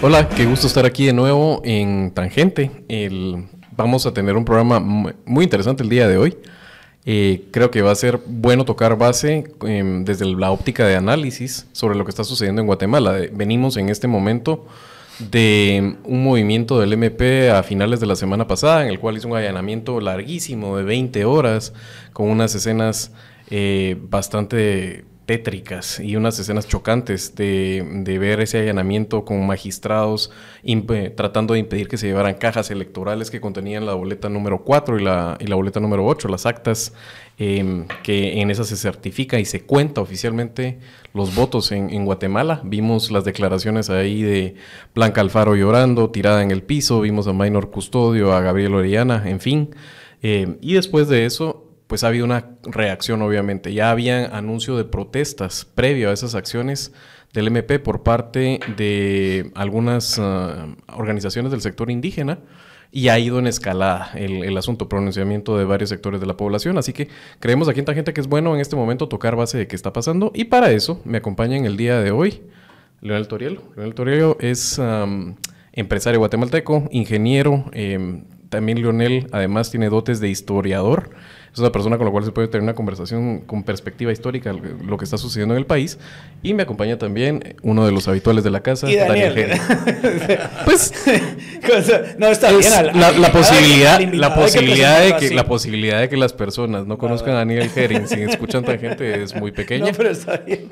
Hola, qué gusto estar aquí de nuevo en Tangente. vamos a tener un programa muy interesante el día de hoy. Eh, creo que va a ser bueno tocar base em, desde la óptica de análisis sobre lo que está sucediendo en Guatemala. venimos en este momento de un movimiento del MP a finales de la semana pasada, en el cual hizo un allanamiento larguísimo de 20 horas, con unas escenas eh, bastante tétricas y unas escenas chocantes de, ver ese allanamiento con magistrados tratando de impedir que se llevaran cajas electorales que contenían la boleta número 4 y la, y la boleta número 8, las actas em, que en esas se certifica y se cuenta oficialmente los votos en, Guatemala. Vimos las declaraciones ahí de Blanca Alfaro llorando, tirada en el piso, vimos a Minor Custodio, a Gabriel Orellana, en fin. Em, y después de eso pues ha habido una reacción obviamente. Ya había anuncio de protestas previo a esas acciones del MP por parte de algunas ah, organizaciones del sector indígena y ha ido en escalada el, asunto, pronunciamiento de varios sectores de la población. Así que creemos aquí en gente que es bueno en este momento tocar base de qué está pasando y para eso me acompaña en el día de hoy Leonel Torielo. Leonel Torielo es empresario guatemalteco, ingeniero. Em, también Leonel además tiene dotes de historiador es una persona con la cual se puede tener una conversación con perspectiva histórica lo que está sucediendo en el país. Y me acompaña también uno de los habituales de la casa, ¿Y Daniel. pues no está bien. la, posibilidad, la posibilidad de que la posibilidad de que las personas no conozcan a Daniel Herring si escuchan tan gente es muy pequeña. No, pero está bien.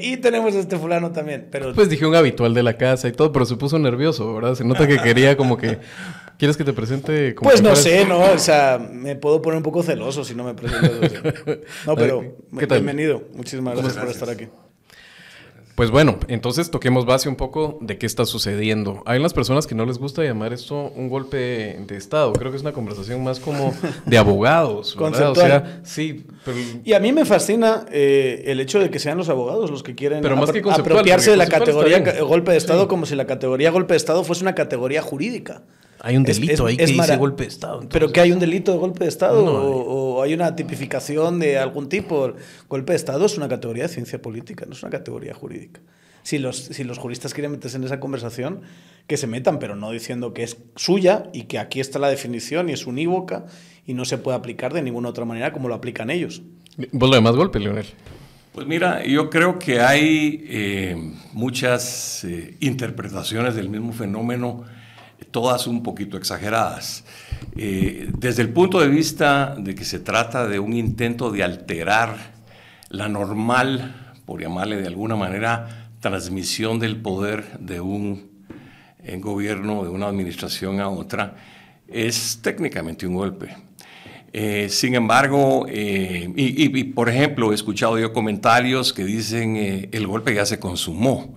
y tenemos a este fulano también. Pero... Pues dije un habitual de la casa y todo, pero se puso nervioso, ¿verdad? Se nota que quería como que ¿Quieres que te presente? Como pues no sé, ¿no? O sea, me puedo poner un poco celoso si no me presento. No, pero bienvenido. Muchísimas gracias, por estar aquí. Pues bueno, entonces toquemos base un poco de qué está sucediendo. Hay unas personas que no les gusta llamar esto un golpe de Estado. Creo que es una conversación más como de abogados. ¿verdad? O sea, sí. Y a mí me fascina eh, el hecho de que sean los abogados los que quieren apropiarse de la categoría golpe de Estado como si la categoría golpe de Estado fuese una categoría jurídica. Hay un delito ahí que dice golpe de Estado. ¿Pero que hay un delito de golpe de Estado? o, hay una tipificación de algún tipo? Golpe de Estado es una categoría de ciencia política, no es una categoría jurídica. Si los, si los juristas quieren meterse en esa conversación, que se metan, pero no diciendo que es suya y que aquí está la definición y es unívoca y no se puede aplicar de ninguna otra manera como lo aplican ellos. ¿Vos lo demás golpe, Leonel? Pues mira, yo creo que hay eh, muchas eh, interpretaciones del mismo fenómeno todas un poquito exageradas. Eh, desde el punto de vista de que se trata de un intento de alterar la normal, por llamarle de alguna manera, transmisión del poder de un gobierno, de una administración a otra, es técnicamente un golpe. Eh, sin embargo, eh, y, por ejemplo, he escuchado yo comentarios que dicen el golpe ya se consumó.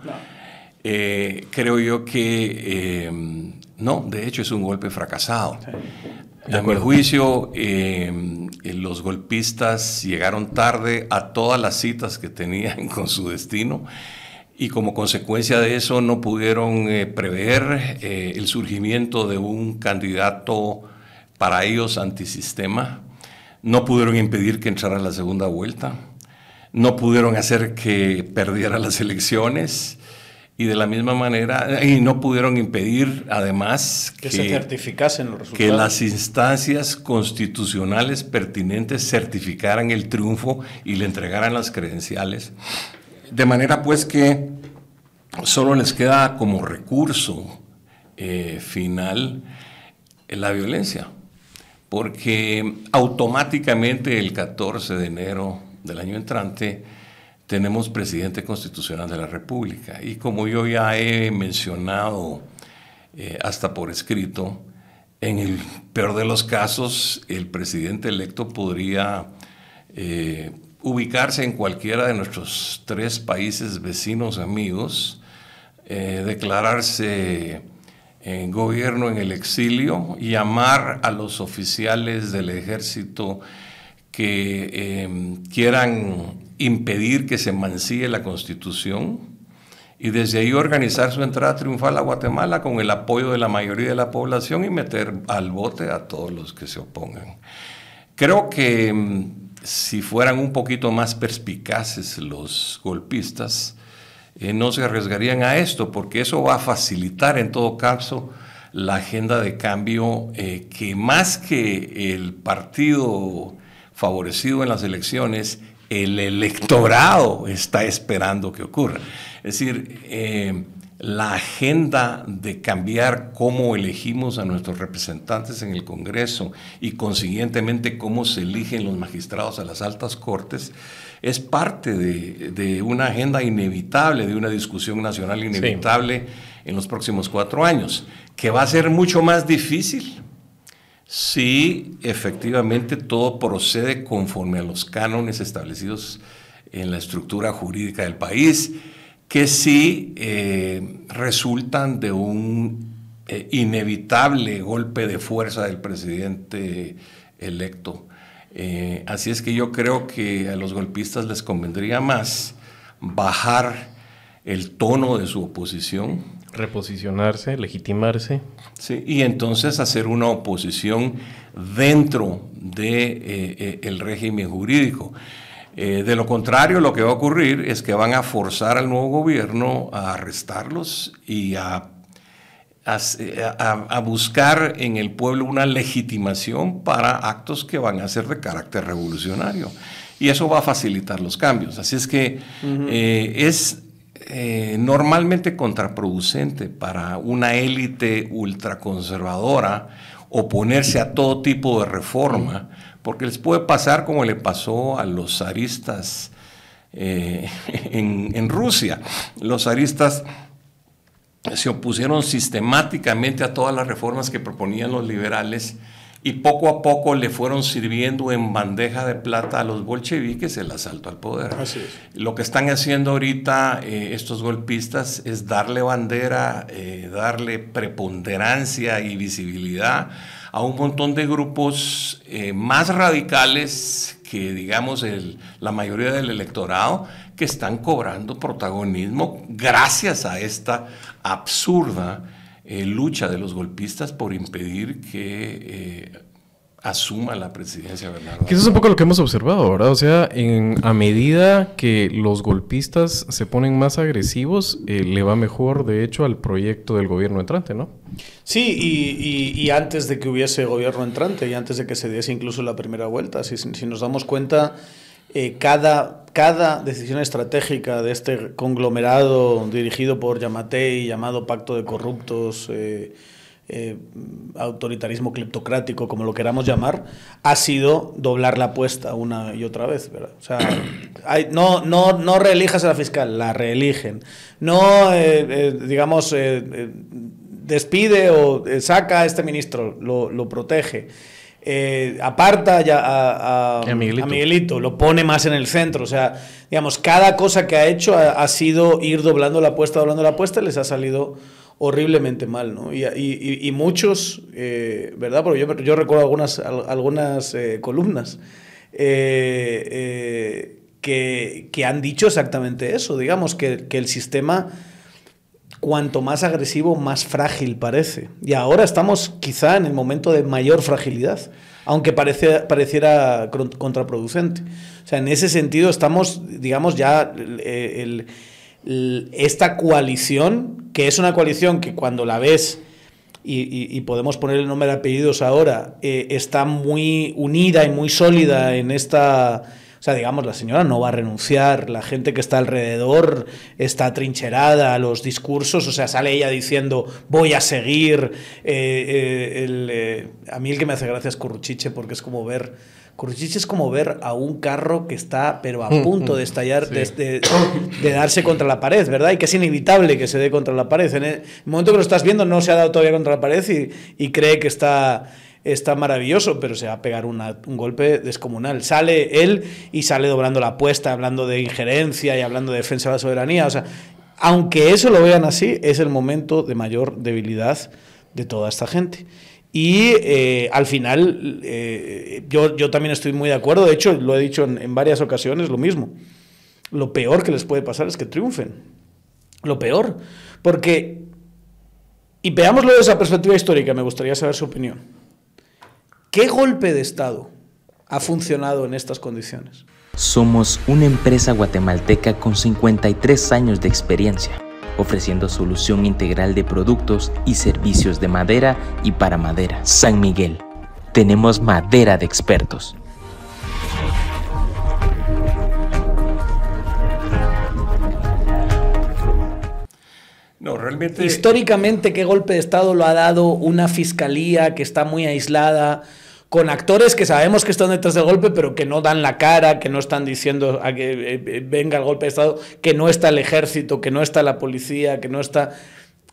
creo yo que no, de hecho es un golpe fracasado. A mi juicio, eh, los golpistas llegaron tarde a todas las citas que tenían con su destino y como consecuencia de eso no pudieron eh, prever eh, el surgimiento de un candidato para ellos antisistema, no pudieron impedir que entrara la segunda vuelta, no pudieron hacer que perdiera las elecciones y de la misma manera, y no pudieron impedir además que, se certificasen los resultados. Que las instancias constitucionales pertinentes certificaran el triunfo y le entregaran las credenciales. De manera pues que solo les queda como recurso eh, final la violencia, porque automáticamente el 14 de enero del año entrante, tenemos presidente constitucional de la República. Y como yo ya he mencionado eh, hasta por escrito, en el peor de los casos, el presidente electo podría eh, ubicarse en cualquiera de nuestros tres países vecinos amigos, eh, declararse en gobierno en el exilio, llamar a los oficiales del ejército que quieran impedir que se mancille la constitución y desde ahí organizar su entrada triunfal a Guatemala con el apoyo de la mayoría de la población y meter al bote a todos los que se opongan. Creo que mm, si fueran un poquito más perspicaces los golpistas, eh, no se arriesgarían a esto, porque eso va a facilitar en todo caso la agenda de cambio eh, que más que el partido favorecido en las elecciones, el electorado está esperando que ocurra. Es decir, eh, la agenda de cambiar cómo elegimos a nuestros representantes en el Congreso y consiguientemente cómo se eligen los magistrados a las altas cortes, es parte de, una agenda inevitable, de una discusión nacional inevitable en los próximos cuatro años, que va a ser mucho más difícil si efectivamente todo procede conforme a los cánones establecidos en la estructura jurídica del país que sí eh, resultan de un eh, inevitable golpe de fuerza del presidente electo. Eh, así es que yo creo que a los golpistas les convendría más bajar el tono de su oposición. Reposicionarse, legitimarse. Sí, y entonces hacer una oposición dentro del de, el régimen jurídico. Eh, de lo contrario, lo que va a ocurrir es que van a forzar al nuevo gobierno a arrestarlos y a, a, buscar en el pueblo una legitimación para actos que van a ser de carácter revolucionario. Y eso va a facilitar los cambios. Así es que eh, es eh, normalmente contraproducente para una élite ultraconservadora oponerse a todo tipo de reforma porque les puede pasar como le pasó a los zaristas eh, en, Rusia. Los zaristas se opusieron sistemáticamente a todas las reformas que proponían los liberales y poco a poco le fueron sirviendo en bandeja de plata a los bolcheviques el asalto al poder. Lo que están haciendo ahorita eh, estos golpistas es darle bandera, eh, darle preponderancia y visibilidad a un montón de grupos eh, más radicales que, digamos, la mayoría del electorado, que están cobrando protagonismo gracias a esta absurda eh, lucha de los golpistas por impedir que eh, asuma la presidencia Bernardo. Que eso es un poco lo que hemos observado, ¿verdad? O sea, en, a medida que los golpistas se ponen más agresivos, eh, le va mejor, de hecho, al proyecto del gobierno entrante, ¿no? Sí, y, antes de que hubiese gobierno entrante y antes de que se diese incluso la primera vuelta, si, si nos damos cuenta, eh, cada, cada decisión estratégica de este conglomerado dirigido por Yamatei, llamado Pacto de Corruptos, eh, eh, autoritarismo cleptocrático, como lo queramos llamar, ha sido doblar la apuesta una y otra vez. O sea, no, no, no reelijas a la fiscal, la reeligen. No, eh, eh, digamos, despide o saca a este ministro, lo, protege. Aparta ya a, Miguelito. lo pone más en el centro. O sea, digamos, cada cosa que ha hecho ha, ha sido ir doblando la apuesta, doblando la apuesta, les ha salido horriblemente mal, ¿no? Y, y, muchos, eh, ¿verdad? Porque yo, yo, recuerdo algunas, algunas eh, columnas eh, que, que, han dicho exactamente eso, digamos, que, que, el sistema, cuanto más agresivo, más frágil parece. Y ahora estamos quizá en el momento de mayor fragilidad, aunque pareciera contraproducente. O sea, en ese sentido estamos, digamos, ya el esta coalición, que es una coalición que cuando la ves, y, podemos poner el nombre de apellidos ahora, eh, está muy unida y muy sólida en esta... O sea, digamos, la señora no va a renunciar, la gente que está alrededor está trincherada, los discursos, o sea, sale ella diciendo, voy a seguir. Eh, eh, a mí el que me hace gracia es Curruchiche, porque es como ver Curruchiche es como ver a un carro que está, pero a mm, punto de mm, estallar, de, darse contra la pared, ¿verdad? Y que es inevitable que se dé contra la pared. En el momento que lo estás viendo, no se ha dado todavía contra la pared y, cree que está, está maravilloso, pero se va a pegar un golpe descomunal. Sale él y sale doblando la apuesta, hablando de injerencia y hablando de defensa de la soberanía. O sea, aunque eso lo vean así, es el momento de mayor debilidad de toda esta gente. Y eh, al final, eh, yo, yo, también estoy muy de acuerdo, de hecho lo he dicho en, varias ocasiones, lo mismo. Lo peor que les puede pasar es que triunfen. Lo peor. Porque, y veámoslo desde esa perspectiva histórica, me gustaría saber su opinión. ¿Qué golpe de Estado ha funcionado en estas condiciones. Somos una empresa guatemalteca con 53 años de experiencia, ofreciendo solución integral de productos y servicios de madera y para madera. San Miguel. Tenemos madera de expertos. No, realmente... Históricamente, ¿qué golpe de Estado lo ha dado una fiscalía que está muy aislada? Con actores que sabemos que están detrás del golpe, pero que no dan la cara, que no están diciendo a que eh, eh, venga el golpe de Estado, que no está el ejército, que no está la policía, que no está...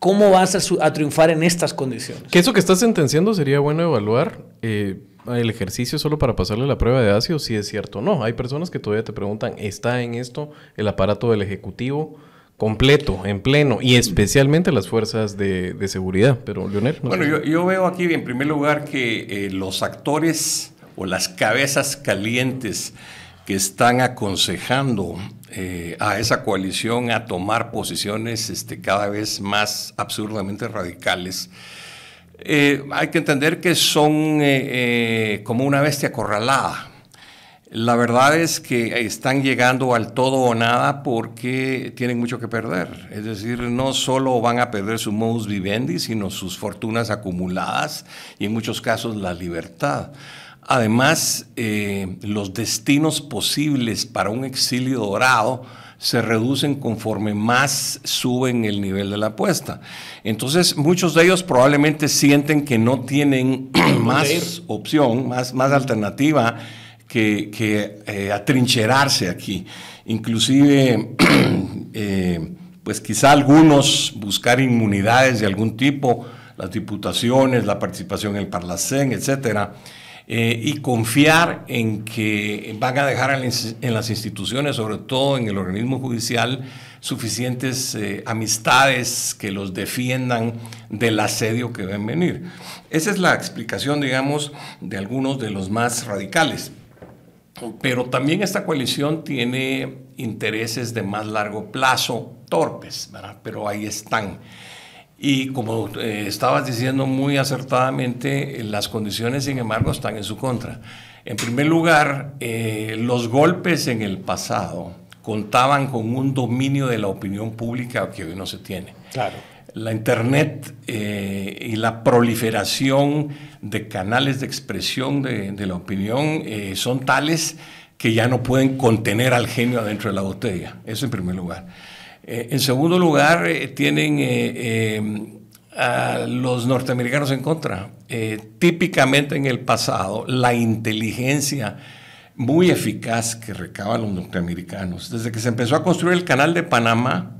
¿Cómo vas a, triunfar en estas condiciones? Que eso que estás sentenciando sería bueno evaluar eh, el ejercicio solo para pasarle la prueba de ácido, si es cierto o no. Hay personas que todavía te preguntan, ¿está en esto el aparato del Ejecutivo? Completo, en pleno, y especialmente las fuerzas de, seguridad. Pero, Leonel. bueno, yo, veo aquí en primer lugar que eh, los actores o las cabezas calientes que están aconsejando eh, a esa coalición a tomar posiciones este, cada vez más absurdamente radicales, eh, hay que entender que son como una bestia acorralada. La verdad es que están llegando al todo o nada porque tienen mucho que perder. Es decir, no solo van a perder su modus vivendi, sino sus fortunas acumuladas y en muchos casos la libertad. Además, eh, los destinos posibles para un exilio dorado se reducen conforme más suben el nivel de la apuesta. Entonces, muchos de ellos probablemente sienten que no tienen más opción, más, más alternativa que, eh, atrincherarse aquí. Inclusive, eh, pues quizá algunos buscar inmunidades de algún tipo, las diputaciones, la participación en el Parlacén, etcétera, eh, y confiar en que van a dejar en las instituciones, sobre todo en el organismo judicial, suficientes amistades que los defiendan del asedio que ven venir. Esa es la explicación, digamos, de algunos de los más radicales. Pero también esta coalición tiene intereses de más largo plazo, torpes, ¿verdad? pero ahí están. Y como eh, estabas diciendo muy acertadamente, las condiciones, sin embargo, están en su contra. En primer lugar, eh, los golpes en el pasado contaban con un dominio de la opinión pública que hoy no se tiene. Claro la Internet eh, y la proliferación de canales de expresión de, la opinión eh, son tales que ya no pueden contener al genio adentro de la botella. Eso en primer lugar. Eh, en segundo lugar, tienen a los norteamericanos en contra. típicamente en el pasado, la inteligencia muy eficaz que recaban los norteamericanos, desde que se empezó a construir el canal de Panamá,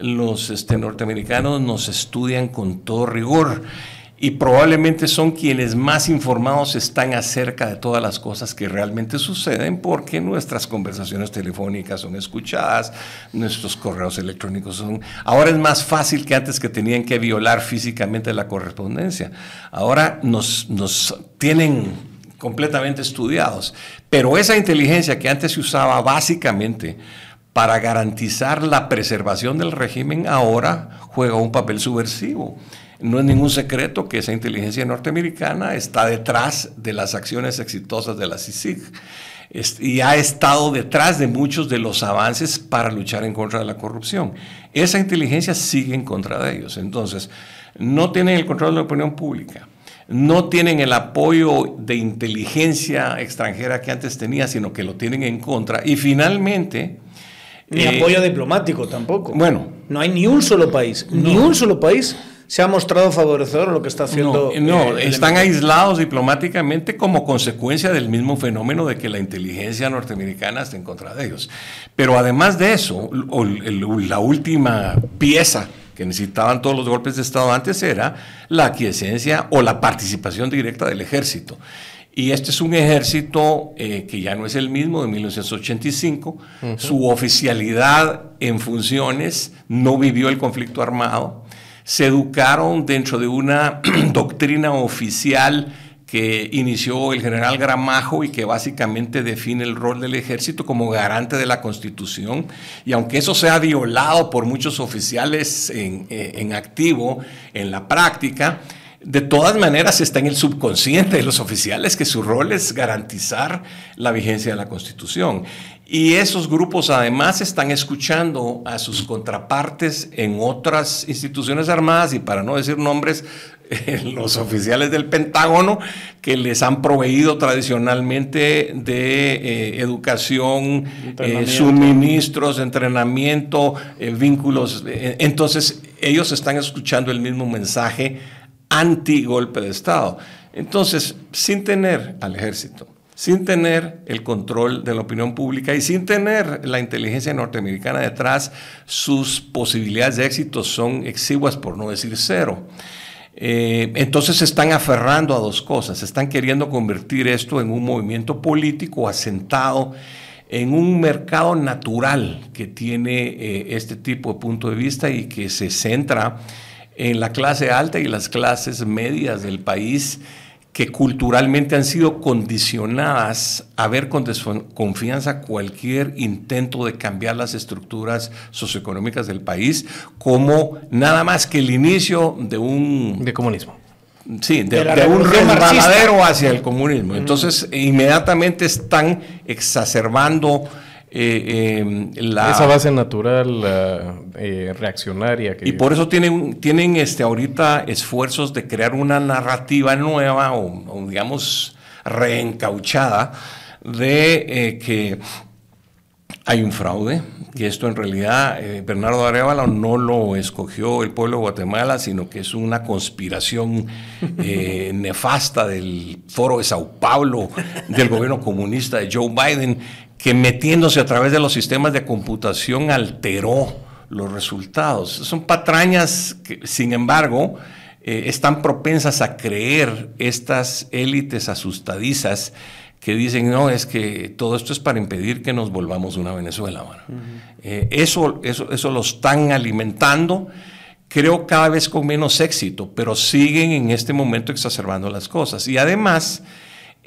los este, norteamericanos nos estudian con todo rigor y probablemente son quienes más informados están acerca de todas las cosas que realmente suceden porque nuestras conversaciones telefónicas son escuchadas, nuestros correos electrónicos son... Ahora es más fácil que antes que tenían que violar físicamente la correspondencia. Ahora nos, nos tienen completamente estudiados, pero esa inteligencia que antes se usaba básicamente para garantizar la preservación del régimen ahora juega un papel subversivo. No es ningún secreto que esa inteligencia norteamericana está detrás de las acciones exitosas de la CICIG y ha estado detrás de muchos de los avances para luchar en contra de la corrupción. Esa inteligencia sigue en contra de ellos. Entonces, no tienen el control de la opinión pública, no tienen el apoyo de inteligencia extranjera que antes tenía, sino que lo tienen en contra. Y finalmente, ni eh, apoyo diplomático tampoco. Bueno. No hay ni un solo país, ni un solo país se ha mostrado favorecedor a lo que está haciendo. No, eh, están aislados diplomáticamente como consecuencia del mismo fenómeno de que la inteligencia norteamericana está en contra de ellos. Pero además de eso, la última pieza que necesitaban todos los golpes de Estado antes era la aquiescencia o la participación directa del ejército. Y este es un ejército eh, que ya no es el mismo de 1985. Su oficialidad en funciones no vivió el conflicto armado. Se educaron dentro de una doctrina oficial que inició el general Gramajo y que básicamente define el rol del ejército como garante de la constitución. Y aunque eso sea violado por muchos oficiales en, eh, en activo, en la práctica, de todas maneras está en el subconsciente de los oficiales que su rol es garantizar la vigencia de la Constitución. Y esos grupos además están escuchando a sus contrapartes en otras instituciones armadas y para no decir nombres, los oficiales del Pentágono que les han proveído tradicionalmente de eh, educación, eh, suministros, entrenamiento, eh, vínculos. entonces ellos están escuchando el mismo mensaje anti golpe de Estado. Entonces, sin tener al ejército, sin tener el control de la opinión pública y sin tener la inteligencia norteamericana detrás, sus posibilidades de éxito son exiguas, por no decir cero. Eh, entonces se están aferrando a dos cosas, están queriendo convertir esto en un movimiento político asentado en un mercado natural que tiene eh, este tipo de punto de vista y que se centra en la clase alta y las clases medias del país que culturalmente han sido condicionadas a ver con desconfianza cualquier intento de cambiar las estructuras socioeconómicas del país como nada más que el inicio de un... De comunismo. Sí, de, un resbaladero hacia el comunismo. Entonces, inmediatamente están exacerbando eh, em, esa base natural eh, reaccionaria. y por eso tienen, tienen este, ahorita esfuerzos de crear una narrativa nueva o, digamos reencauchada de eh, que hay un fraude, que esto en realidad Bernardo Arevalo no lo escogió el pueblo de Guatemala, sino que es una conspiración nefasta del foro de Sao Paulo, del gobierno comunista de Joe Biden, que metiéndose a través de los sistemas de computación alteró los resultados. Son patrañas que, sin embargo, eh, están propensas a creer estas élites asustadizas que dicen, no, es que todo esto es para impedir que nos volvamos una Venezuela. Eh, eso, eso, eso lo están alimentando, creo cada vez con menos éxito, pero siguen en este momento exacerbando las cosas. Y además,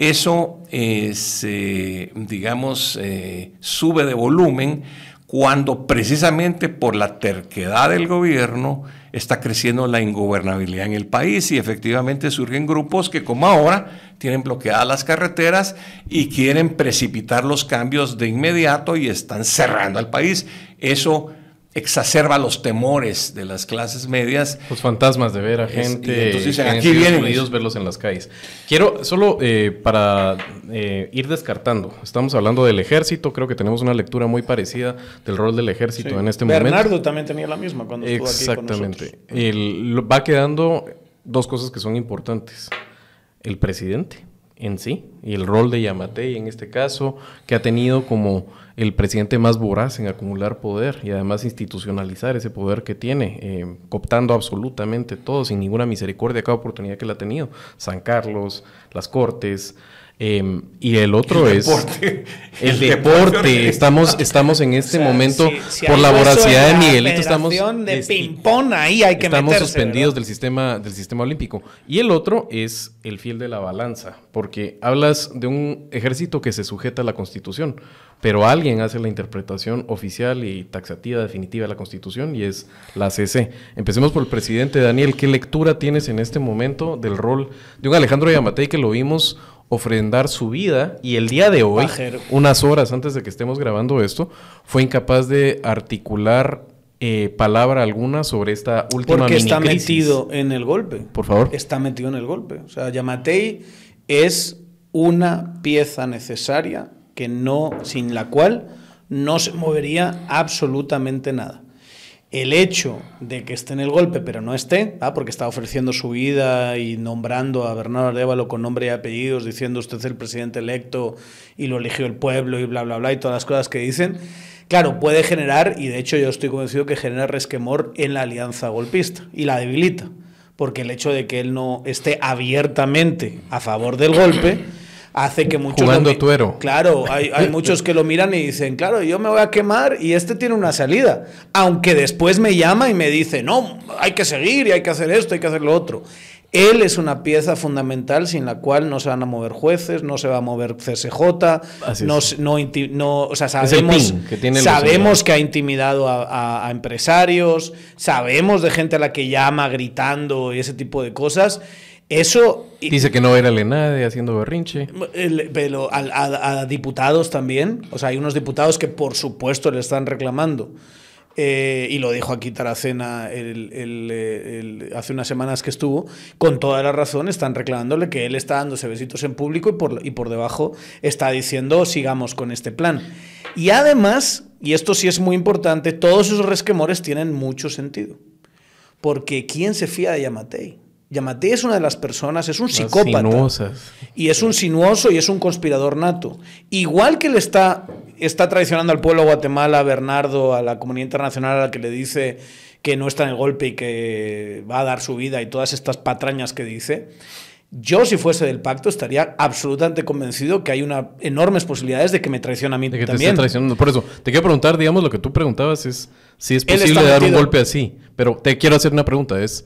eso, se, digamos, eh, sube de volumen cuando precisamente por la terquedad del gobierno está creciendo la ingobernabilidad en el país y efectivamente surgen grupos que como ahora tienen bloqueadas las carreteras y quieren precipitar los cambios de inmediato y están cerrando al país. Eso exacerba los temores de las clases medias. Los fantasmas de ver a gente entonces aquí vienen Unidos verlos en las calles. Quiero solo eh, para eh, ir descartando, estamos hablando del ejército, creo que tenemos una lectura muy parecida del rol del ejército en este momento. Bernardo también tenía la misma cuando estuvo Exactamente. aquí Exactamente. Va quedando dos cosas que son importantes. El presidente en sí y el rol de Yamatei en este caso, que ha tenido como el presidente más voraz en acumular poder y además institucionalizar ese poder que tiene, eh, cooptando absolutamente todo, sin ninguna misericordia cada oportunidad que le ha tenido. San Carlos, las Cortes, Em, y el otro es el, deporte. Estamos, estamos en este momento por la voracidad de Miguelito. Estamos de -pong, ahí hay que Estamos suspendidos del sistema, del sistema olímpico. Y el otro es el fiel de la balanza, porque hablas de un ejército que se sujeta a la Constitución, pero alguien hace la interpretación oficial y taxativa definitiva de la Constitución y es la CC. Empecemos por el presidente Daniel. ¿Qué lectura tienes en este momento del rol de un Alejandro Yamatei que lo vimos ofrendar su vida y el día de hoy, unas horas antes de que estemos grabando esto, fue incapaz de articular eh, palabra alguna sobre esta última Porque está metido en el golpe. Por favor. Está metido en el golpe. O sea, Yamatei es una pieza necesaria que no, sin la cual no se movería absolutamente nada el hecho de que esté en el golpe, pero no esté, porque está ofreciendo su vida y nombrando a Bernardo Arevalo con nombre y apellidos, diciendo usted es el presidente electo y lo eligió el pueblo y bla, bla, bla, y todas las cosas que dicen, claro, puede generar, y de hecho yo estoy convencido que genera resquemor en la alianza golpista y la debilita, porque el hecho de que él no esté abiertamente a favor del golpe hace que muchos... Jugando tuero. Claro, hay, hay, muchos que lo miran y dicen, claro, yo me voy a quemar y este tiene una salida. Aunque después me llama y me dice, no, hay que seguir y hay que hacer esto, hay que hacer lo otro. Él es una pieza fundamental sin la cual no se van a mover jueces, no se va a mover CSJ, no, no, no, o sea, sabemos, que, sabemos que ha intimidado a, empresarios, sabemos de gente a la que llama gritando y ese tipo de cosas. Eso. Dice que no era nadie haciendo berrinche. pero a, a, diputados también. O sea, hay unos diputados que por supuesto le están reclamando eh, y lo dijo aquí Taracena hace unas semanas que estuvo, con toda la razón están reclamándole que él está dándose besitos en público y por, y por debajo está diciendo sigamos con este plan. Y además, y esto sí es muy importante, todos esos resquemores tienen mucho sentido. Porque ¿quién se fía de Yamatei? Yamatei es una de las personas, es un psicópata. Y es un sinuoso y es un conspirador nato. Igual que le está, está traicionando al pueblo de Guatemala, a Bernardo, a la comunidad internacional a la que le dice que no está en el golpe y que va a dar su vida y todas estas patrañas que dice. Yo, si fuese del pacto, estaría absolutamente convencido que hay una enormes posibilidades de que me traicione a mí de que también. Te traicionando. Por eso, te quiero preguntar, digamos, lo que tú preguntabas es si es posible dar un golpe así. Pero te quiero hacer una pregunta, es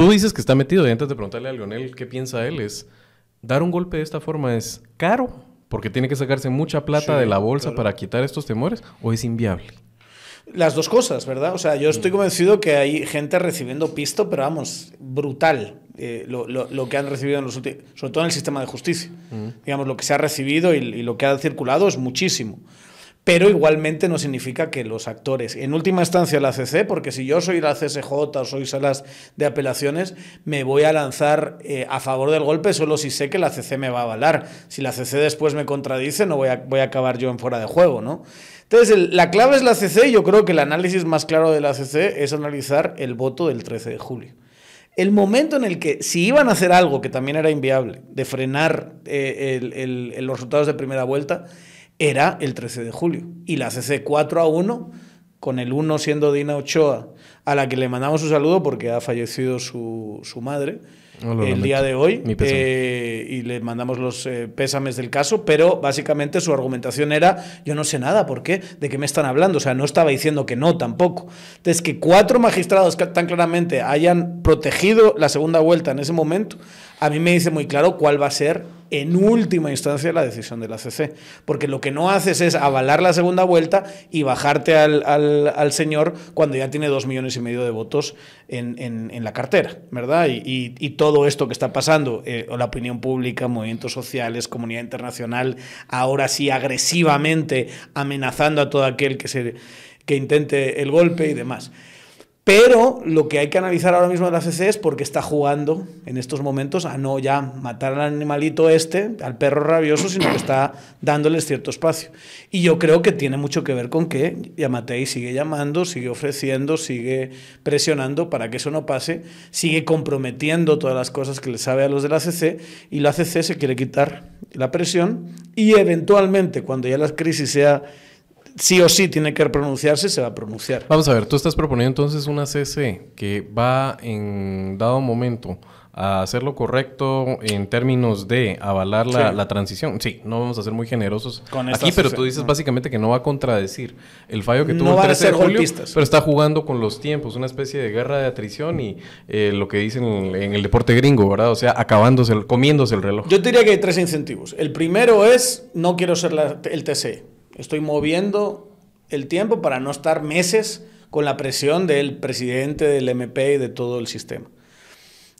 Tú dices que está metido y antes de preguntarle a Leonel qué piensa él, es dar un golpe de esta forma es caro porque tiene que sacarse mucha plata de la bolsa para quitar estos temores o es inviable. Las dos cosas, ¿verdad? O sea, yo estoy convencido que hay gente recibiendo pisto, pero vamos, brutal eh, lo, que han recibido en los últimos, sobre todo en el sistema de justicia. Digamos, lo que se ha recibido y lo que ha circulado es muchísimo pero igualmente no significa que los actores, en última instancia la CC, porque si yo soy la CSJ o soy salas de apelaciones, me voy a lanzar eh, a favor del golpe solo si sé que la CC me va a avalar. Si la CC después me contradice, no voy a, voy a acabar yo en fuera de juego, ¿no? Entonces, la clave es la CC y yo creo que el análisis más claro de la CC es analizar el voto del 13 de julio. El momento en el que, si iban a hacer algo que también era inviable, de frenar eh, los resultados de primera vuelta, era el 13 de julio. Y la CC 4 a 1, con el 1 siendo Dina Ochoa, a la que le mandamos un saludo porque ha fallecido su, su madre el día de hoy eh, y le mandamos los eh, pésames del caso, pero básicamente su argumentación era, yo no sé nada, ¿por qué? ¿De qué me están hablando? O sea, no estaba diciendo que no tampoco. Entonces, que cuatro magistrados tan claramente hayan protegido la segunda vuelta en ese momento, a mí me dice muy claro cuál va a ser en última instancia la decisión de la CC. Porque lo que no haces es avalar la segunda vuelta y bajarte al, señor cuando ya tiene dos millones y medio de votos en, la cartera, ¿verdad? Y, todo esto que está pasando, eh, la opinión pública, movimientos sociales, comunidad internacional, ahora sí agresivamente amenazando a todo aquel que, se, que intente el golpe y demás. Pero lo que hay que analizar ahora mismo de la CC es porque está jugando en estos momentos a no ya matar al animalito este, al perro rabioso, sino que está dándoles cierto espacio. Y yo creo que tiene mucho que ver con que Yamatei sigue llamando, sigue ofreciendo, sigue presionando para que eso no pase, sigue comprometiendo todas las cosas que le sabe a los de la CC y la CC se quiere quitar la presión y eventualmente cuando ya la crisis sea sí o sí tiene que pronunciarse, se va a pronunciar. Vamos a ver, tú estás proponiendo entonces una CC que va en dado momento a hacer lo correcto en términos de avalar la, transición. Sí, no vamos a ser muy generosos aquí, pero tú dices básicamente que no va a contradecir el fallo que tuvo el 13 de julio, pero está jugando con los tiempos, una especie de guerra de atrición y eh, lo que dicen en el deporte gringo, ¿verdad? O sea, acabándose, comiéndose el reloj. Yo diría que hay tres incentivos. El primero es, no quiero ser el TC. Estoy moviendo el tiempo para no estar meses con la presión del presidente, del MP y de todo el sistema.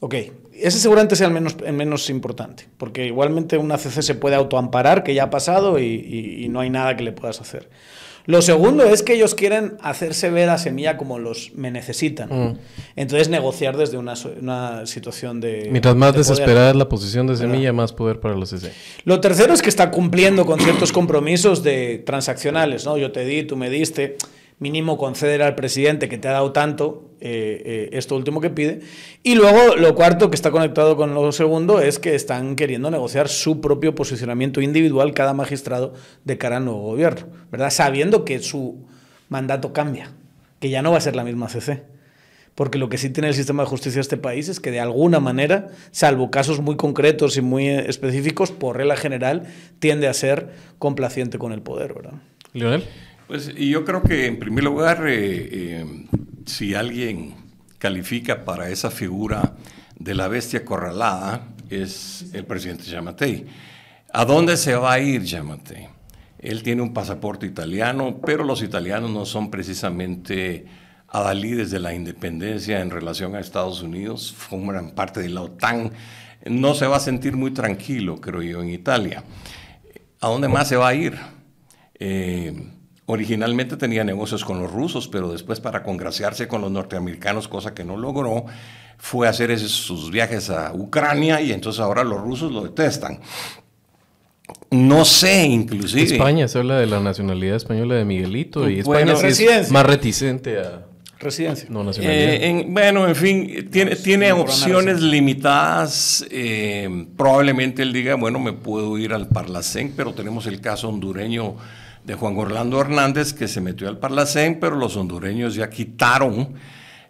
Ok, ese seguramente sea el menos, menos importante, porque igualmente una CC se puede autoamparar, que ya ha pasado y no hay nada que le puedas hacer. Lo segundo es que ellos quieren hacerse ver a Semilla como los me necesitan. Mm. Entonces negociar desde una, situación de... Mientras más desesperada es la posición de Semilla, más poder para los EC. Lo tercero es que está cumpliendo con ciertos compromisos de transaccionales, ¿no? Yo te di, tú me diste mínimo conceder al presidente que te ha dado tanto, eh, eh, esto último que pide. Y luego lo cuarto que está conectado con lo segundo es que están queriendo negociar su propio posicionamiento individual cada magistrado de cara al nuevo gobierno, ¿verdad? Sabiendo que su mandato cambia, que ya no va a ser la misma CC. Porque lo que sí tiene el sistema de justicia de este país es que de alguna manera, salvo casos muy concretos y muy específicos, por regla general, tiende a ser complaciente con el poder, ¿verdad? Lionel. Pues yo creo que en primer lugar, eh, eh, si alguien califica para esa figura de la bestia corralada es el presidente Yamatei. ¿A dónde se va a ir Yamatei? Él tiene un pasaporte italiano, pero los italianos no son precisamente adalides de la independencia en relación a Estados Unidos, forman parte de la OTAN. No se va a sentir muy tranquilo, creo yo, en Italia. ¿A dónde más se va a ir? Eh, originalmente tenía negocios con los rusos, pero después para congraciarse con los norteamericanos, cosa que no logró, fue a hacer sus viajes a Ucrania y entonces ahora los rusos lo detestan. No sé, inclusive. España se habla de la nacionalidad española de Miguelito y España es más reticente a residencia. No nacionalidad. Eh, bueno, en fin, tiene, tiene opciones limitadas. Eh, probablemente él diga, bueno, me puedo ir al Parlacén, pero tenemos el caso hondureño de Juan Orlando Hernández que se metió al Parlacén, pero los hondureños ya quitaron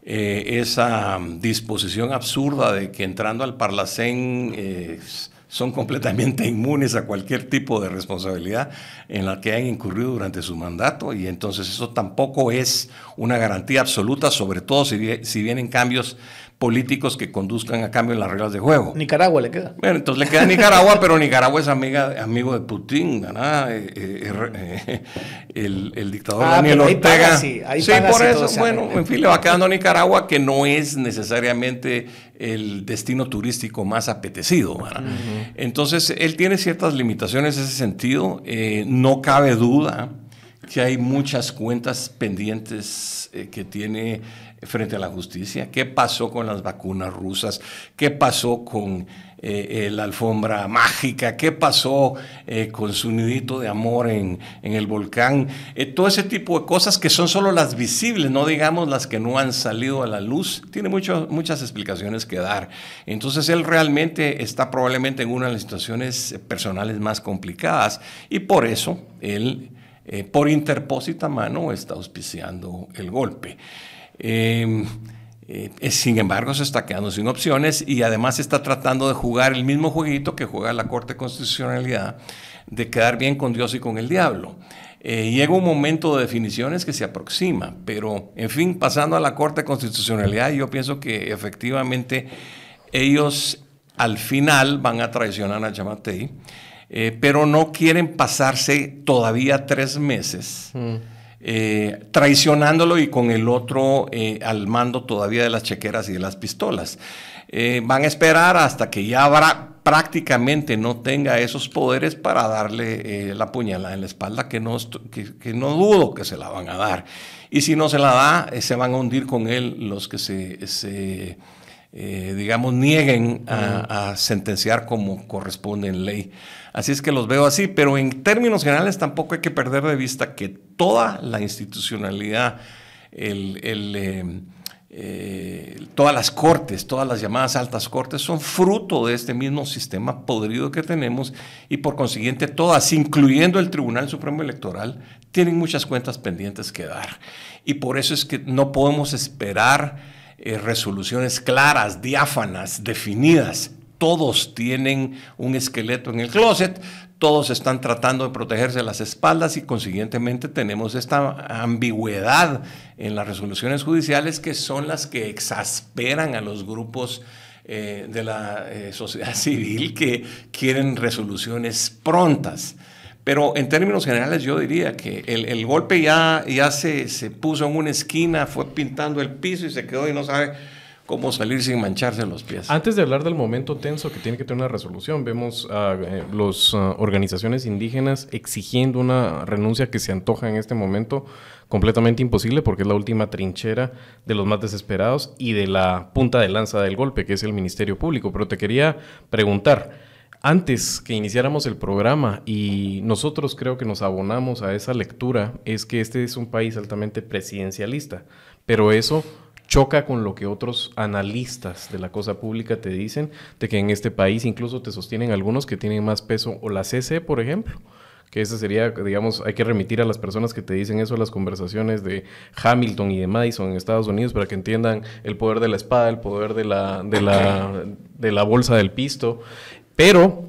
eh, esa disposición absurda de que entrando al Parlacén son completamente inmunes a cualquier tipo de responsabilidad en la que hayan incurrido durante su mandato. Y entonces eso tampoco es una garantía absoluta, sobre todo si, si vienen cambios políticos que conduzcan a cambio las reglas de juego. Nicaragua le queda. Bueno, entonces le queda Nicaragua, pero Nicaragua es amiga, amigo de Putin, ¿verdad? Eh, eh, eh, el, dictador ah, Daniel Ortega. sí, por eso, bueno, en fin, le va quedando a Nicaragua, que no es necesariamente el destino turístico más apetecido. ¿verdad? Entonces, él tiene ciertas limitaciones en ese sentido. no cabe duda que hay muchas cuentas pendientes que tiene frente a la justicia. ¿Qué pasó con las vacunas rusas? ¿Qué pasó con eh, la alfombra mágica? ¿Qué pasó eh, con su nidito de amor en, el volcán? Eh, todo ese tipo de cosas que son solo las visibles, no digamos las que no han salido a la luz. Tiene muchas explicaciones que dar. Entonces él realmente está probablemente en una de las situaciones personales más complicadas y por eso él... por interpósita mano está auspiciando el golpe. Em, eh, sin embargo, se está quedando sin opciones y además está tratando de jugar el mismo jueguito que juega la Corte de Constitucionalidad, de quedar bien con Dios y con el diablo. Eh, llega un momento de definiciones que se aproxima, pero en fin, pasando a la Corte de Constitucionalidad, yo pienso que efectivamente ellos al final van a traicionar a Chamatei, eh, pero no quieren pasarse todavía tres meses. Mm. Eh, traicionándolo y con el otro eh, al mando todavía de las chequeras y de las pistolas. Eh, van a esperar hasta que ya habrá, prácticamente no tenga esos poderes para darle la puñalada en la espalda, que no, que, no dudo que se la van a dar. Y si no se la da, se van a hundir con él los que se, digamos, nieguen a, a sentenciar como corresponde en ley. Así es que los veo así, pero en términos generales tampoco hay que perder de vista que toda la institucionalidad, eh, eh, todas las cortes, todas las llamadas altas cortes son fruto de este mismo sistema podrido que tenemos y por consiguiente todas, incluyendo el Tribunal Supremo Electoral, tienen muchas cuentas pendientes que dar. Y por eso es que no podemos esperar eh, resoluciones claras, diáfanas, definidas todos tienen un esqueleto en el closet, todos están tratando de protegerse las espaldas y consiguientemente tenemos esta ambigüedad en las resoluciones judiciales que son las que exasperan a los grupos eh, de la eh, sociedad civil que quieren resoluciones prontas. Pero en términos generales yo diría que el, golpe ya, ya se, se puso en una esquina, fue pintando el piso y se quedó y no sabe cómo salir sin mancharse los pies. Antes de hablar del momento tenso que tiene que tener una resolución, vemos a eh, las ah, organizaciones indígenas exigiendo una renuncia que se antoja en este momento completamente imposible porque es la última trinchera de los más desesperados y de la punta de lanza del golpe, que es el Ministerio Público. Pero te quería preguntar, antes que iniciáramos el programa y nosotros creo que nos abonamos a esa lectura, es que este es un país altamente presidencialista, pero eso choca con lo que otros analistas de la cosa pública te dicen, de que en este país incluso te sostienen algunos que tienen más peso, o la CC, por ejemplo, que esa sería, digamos, hay que remitir a las personas que te dicen eso a las conversaciones de Hamilton y de Madison en Estados Unidos para que entiendan el poder de la espada, el poder de la, de la, de la bolsa del pisto. Pero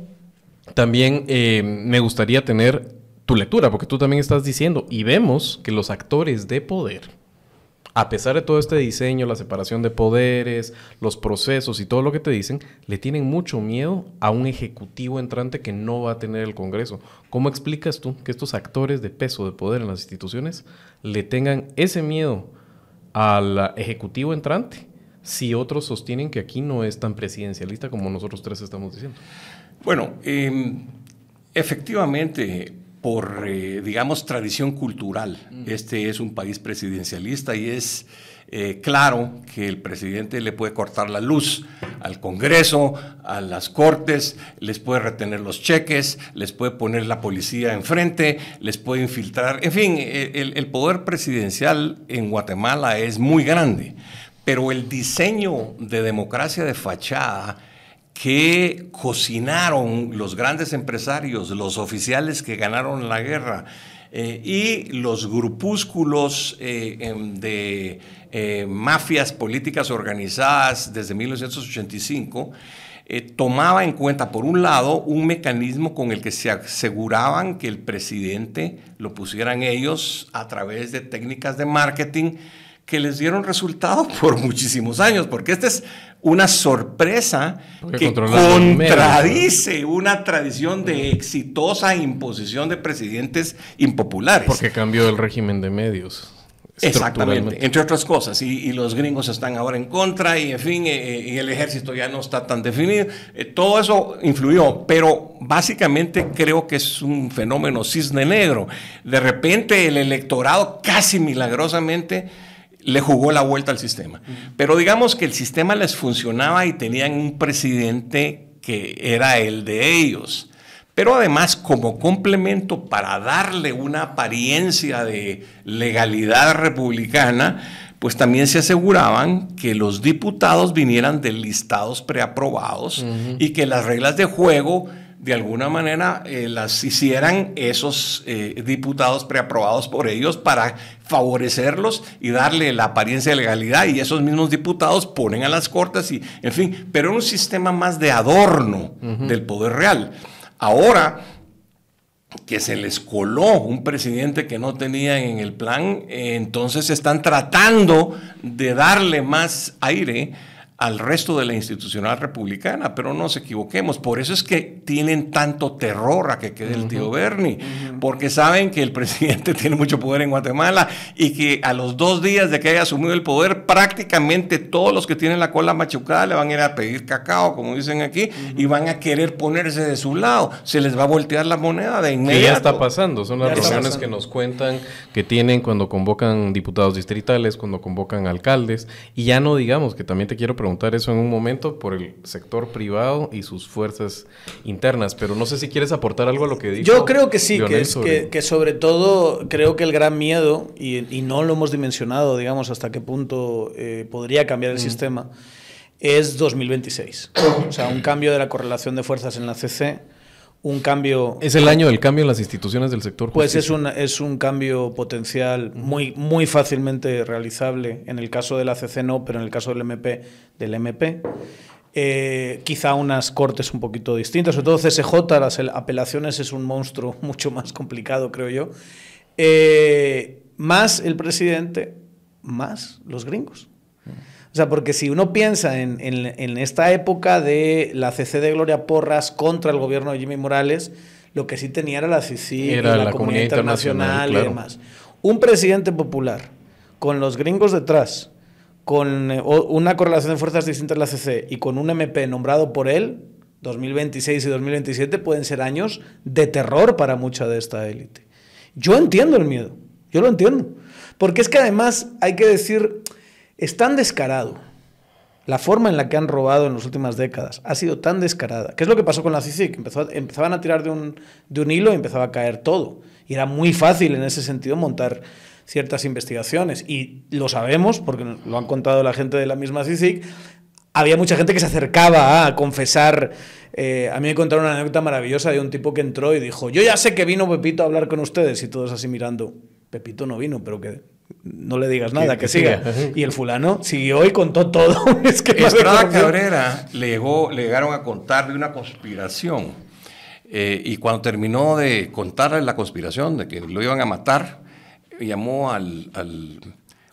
también eh, me gustaría tener tu lectura, porque tú también estás diciendo, y vemos que los actores de poder, a pesar de todo este diseño, la separación de poderes, los procesos y todo lo que te dicen, le tienen mucho miedo a un ejecutivo entrante que no va a tener el Congreso. ¿Cómo explicas tú que estos actores de peso, de poder en las instituciones, le tengan ese miedo al ejecutivo entrante si otros sostienen que aquí no es tan presidencialista como nosotros tres estamos diciendo? Bueno, em, efectivamente, por, eh, digamos, tradición cultural. Este es un país presidencialista y es eh, claro que el presidente le puede cortar la luz al Congreso, a las Cortes, les puede retener los cheques, les puede poner la policía enfrente, les puede infiltrar. En fin, el, el poder presidencial en Guatemala es muy grande, pero el diseño de democracia de fachada que cocinaron los grandes empresarios, los oficiales que ganaron la guerra eh, y los grupúsculos eh, em, de eh, mafias políticas organizadas desde 1985, tomaba en cuenta, por un lado, un mecanismo con el que se aseguraban que el presidente lo pusieran ellos a través de técnicas de marketing que les dieron resultado por muchísimos años, porque esta es una sorpresa que contradice una tradición de exitosa imposición de presidentes impopulares. Porque cambió el régimen de medios. Exactamente, entre otras cosas. Y, los gringos están ahora en contra y, en fin, eh, eh, y el ejército ya no está tan definido. Eh, todo eso influyó, pero básicamente creo que es un fenómeno cisne negro. De repente el electorado casi milagrosamente le jugó la vuelta al sistema. Pero digamos que el sistema les funcionaba y tenían un presidente que era el de ellos. Pero además, como complemento para darle una apariencia de legalidad republicana, pues también se aseguraban que los diputados vinieran de listados preaprobados y que las reglas de juego de alguna manera eh, las hicieran esos eh, diputados preaprobados por ellos para favorecerlos y darle la apariencia de legalidad y esos mismos diputados ponen a las cortes y en fin, pero era un sistema más de adorno del poder real. Ahora que se les coló un presidente que no tenían en el plan, entonces están tratando de darle más aire al resto de la institucional republicana, pero no nos equivoquemos, por eso es que tienen tanto terror a que quede el tío Bernie, porque saben que el presidente tiene mucho poder en Guatemala y que a los dos días de que haya asumido el poder, prácticamente todos los que tienen la cola machucada le van a ir a pedir cacao, como dicen aquí, y van a querer ponerse de su lado, se les va a voltear la moneda de inmediato. Que ya está pasando, son las reuniones que nos cuentan que tienen cuando convocan diputados distritales, cuando convocan alcaldes, y ya no digamos que también te quiero preguntar, eso en un momento por el sector privado y sus fuerzas internas, pero no sé si quieres aportar algo a lo que dijo. Yo creo que sí, que, sobre... Que, sobre todo creo que el gran miedo, y, no lo hemos dimensionado, digamos, hasta qué punto eh, podría cambiar el mm. sistema, es 2026. o sea, un cambio de la correlación de fuerzas en la CC un cambio... Es el año del cambio en las instituciones del sector Pues es un, es un cambio potencial muy, muy fácilmente realizable. En el caso de la CC no, pero en el caso del MP, del MP. Eh, quizá unas cortes un poquito distintas, sobre todo CSJ, las apelaciones es un monstruo mucho más complicado, creo yo. Eh, más el presidente, más los gringos. O sea, porque si uno piensa en, esta época de la CC de Gloria Porras contra el gobierno de Jimmy Morales, lo que sí tenía era la CICI, la, comunidad internacional, y demás. Un presidente popular con los gringos detrás, con una correlación de fuerzas distintas en la CC y con un MP nombrado por él, 2026 y 2027 pueden ser años de terror para mucha de esta élite. Yo entiendo el miedo, yo lo entiendo. Porque es que además hay que decir es tan descarado. La forma en la que han robado en las últimas décadas ha sido tan descarada. ¿Qué es lo que pasó con la CICIC? Empezó, empezaban a tirar de un, de un hilo y empezaba a caer todo. Y era muy fácil en ese sentido montar ciertas investigaciones. Y lo sabemos, porque lo han contado la gente de la misma CICIC. Había mucha gente que se acercaba a confesar. Eh, a mí me contaron una anécdota maravillosa de un tipo que entró y dijo: Yo ya sé que vino Pepito a hablar con ustedes. Y todos así mirando. Pepito no vino, pero que no le digas nada, que, siga. Y el fulano siguió y contó todo. es que Estrada Cabrera le, llegó, le llegaron a contar de una conspiración. Eh, y cuando terminó de contarle la conspiración de que lo iban a matar, llamó al,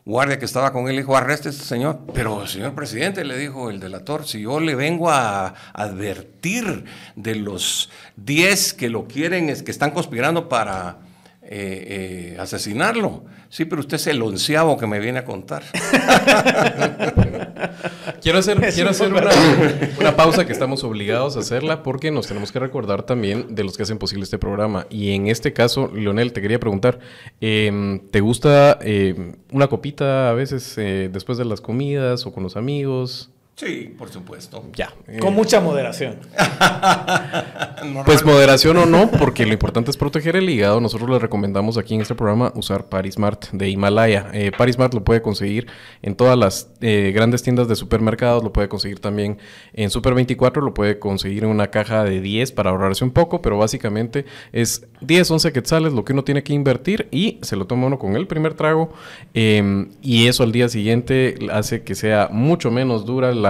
guardia que estaba con él dijo, arreste a este señor. Pero, señor presidente, le dijo el delator, si yo le vengo a advertir de los 10 que lo quieren, es que están conspirando para eh, eh, asesinarlo. Sí, pero usted es el onceavo que me viene a contar. quiero hacer, quiero hacer una, pausa que estamos obligados a hacerla porque nos tenemos que recordar también de los que hacen posible este programa. Y en este caso, Leonel, te quería preguntar, em, ¿te gusta em, una copita a veces eh, después de las comidas o con los amigos? Sí, por supuesto. Ya. Con mucha moderación. pues moderación o no, porque lo importante es proteger el hígado. Nosotros le recomendamos aquí en este programa usar Parismart de Himalaya. Eh, Parismart lo puede conseguir en todas las eh, grandes tiendas de supermercados, lo puede conseguir también en Super 24, lo puede conseguir en una caja de 10 para ahorrarse un poco, pero básicamente es 10, 11 quetzales lo que uno tiene que invertir y se lo toma uno con el primer trago em, y eso al día siguiente hace que sea mucho menos dura la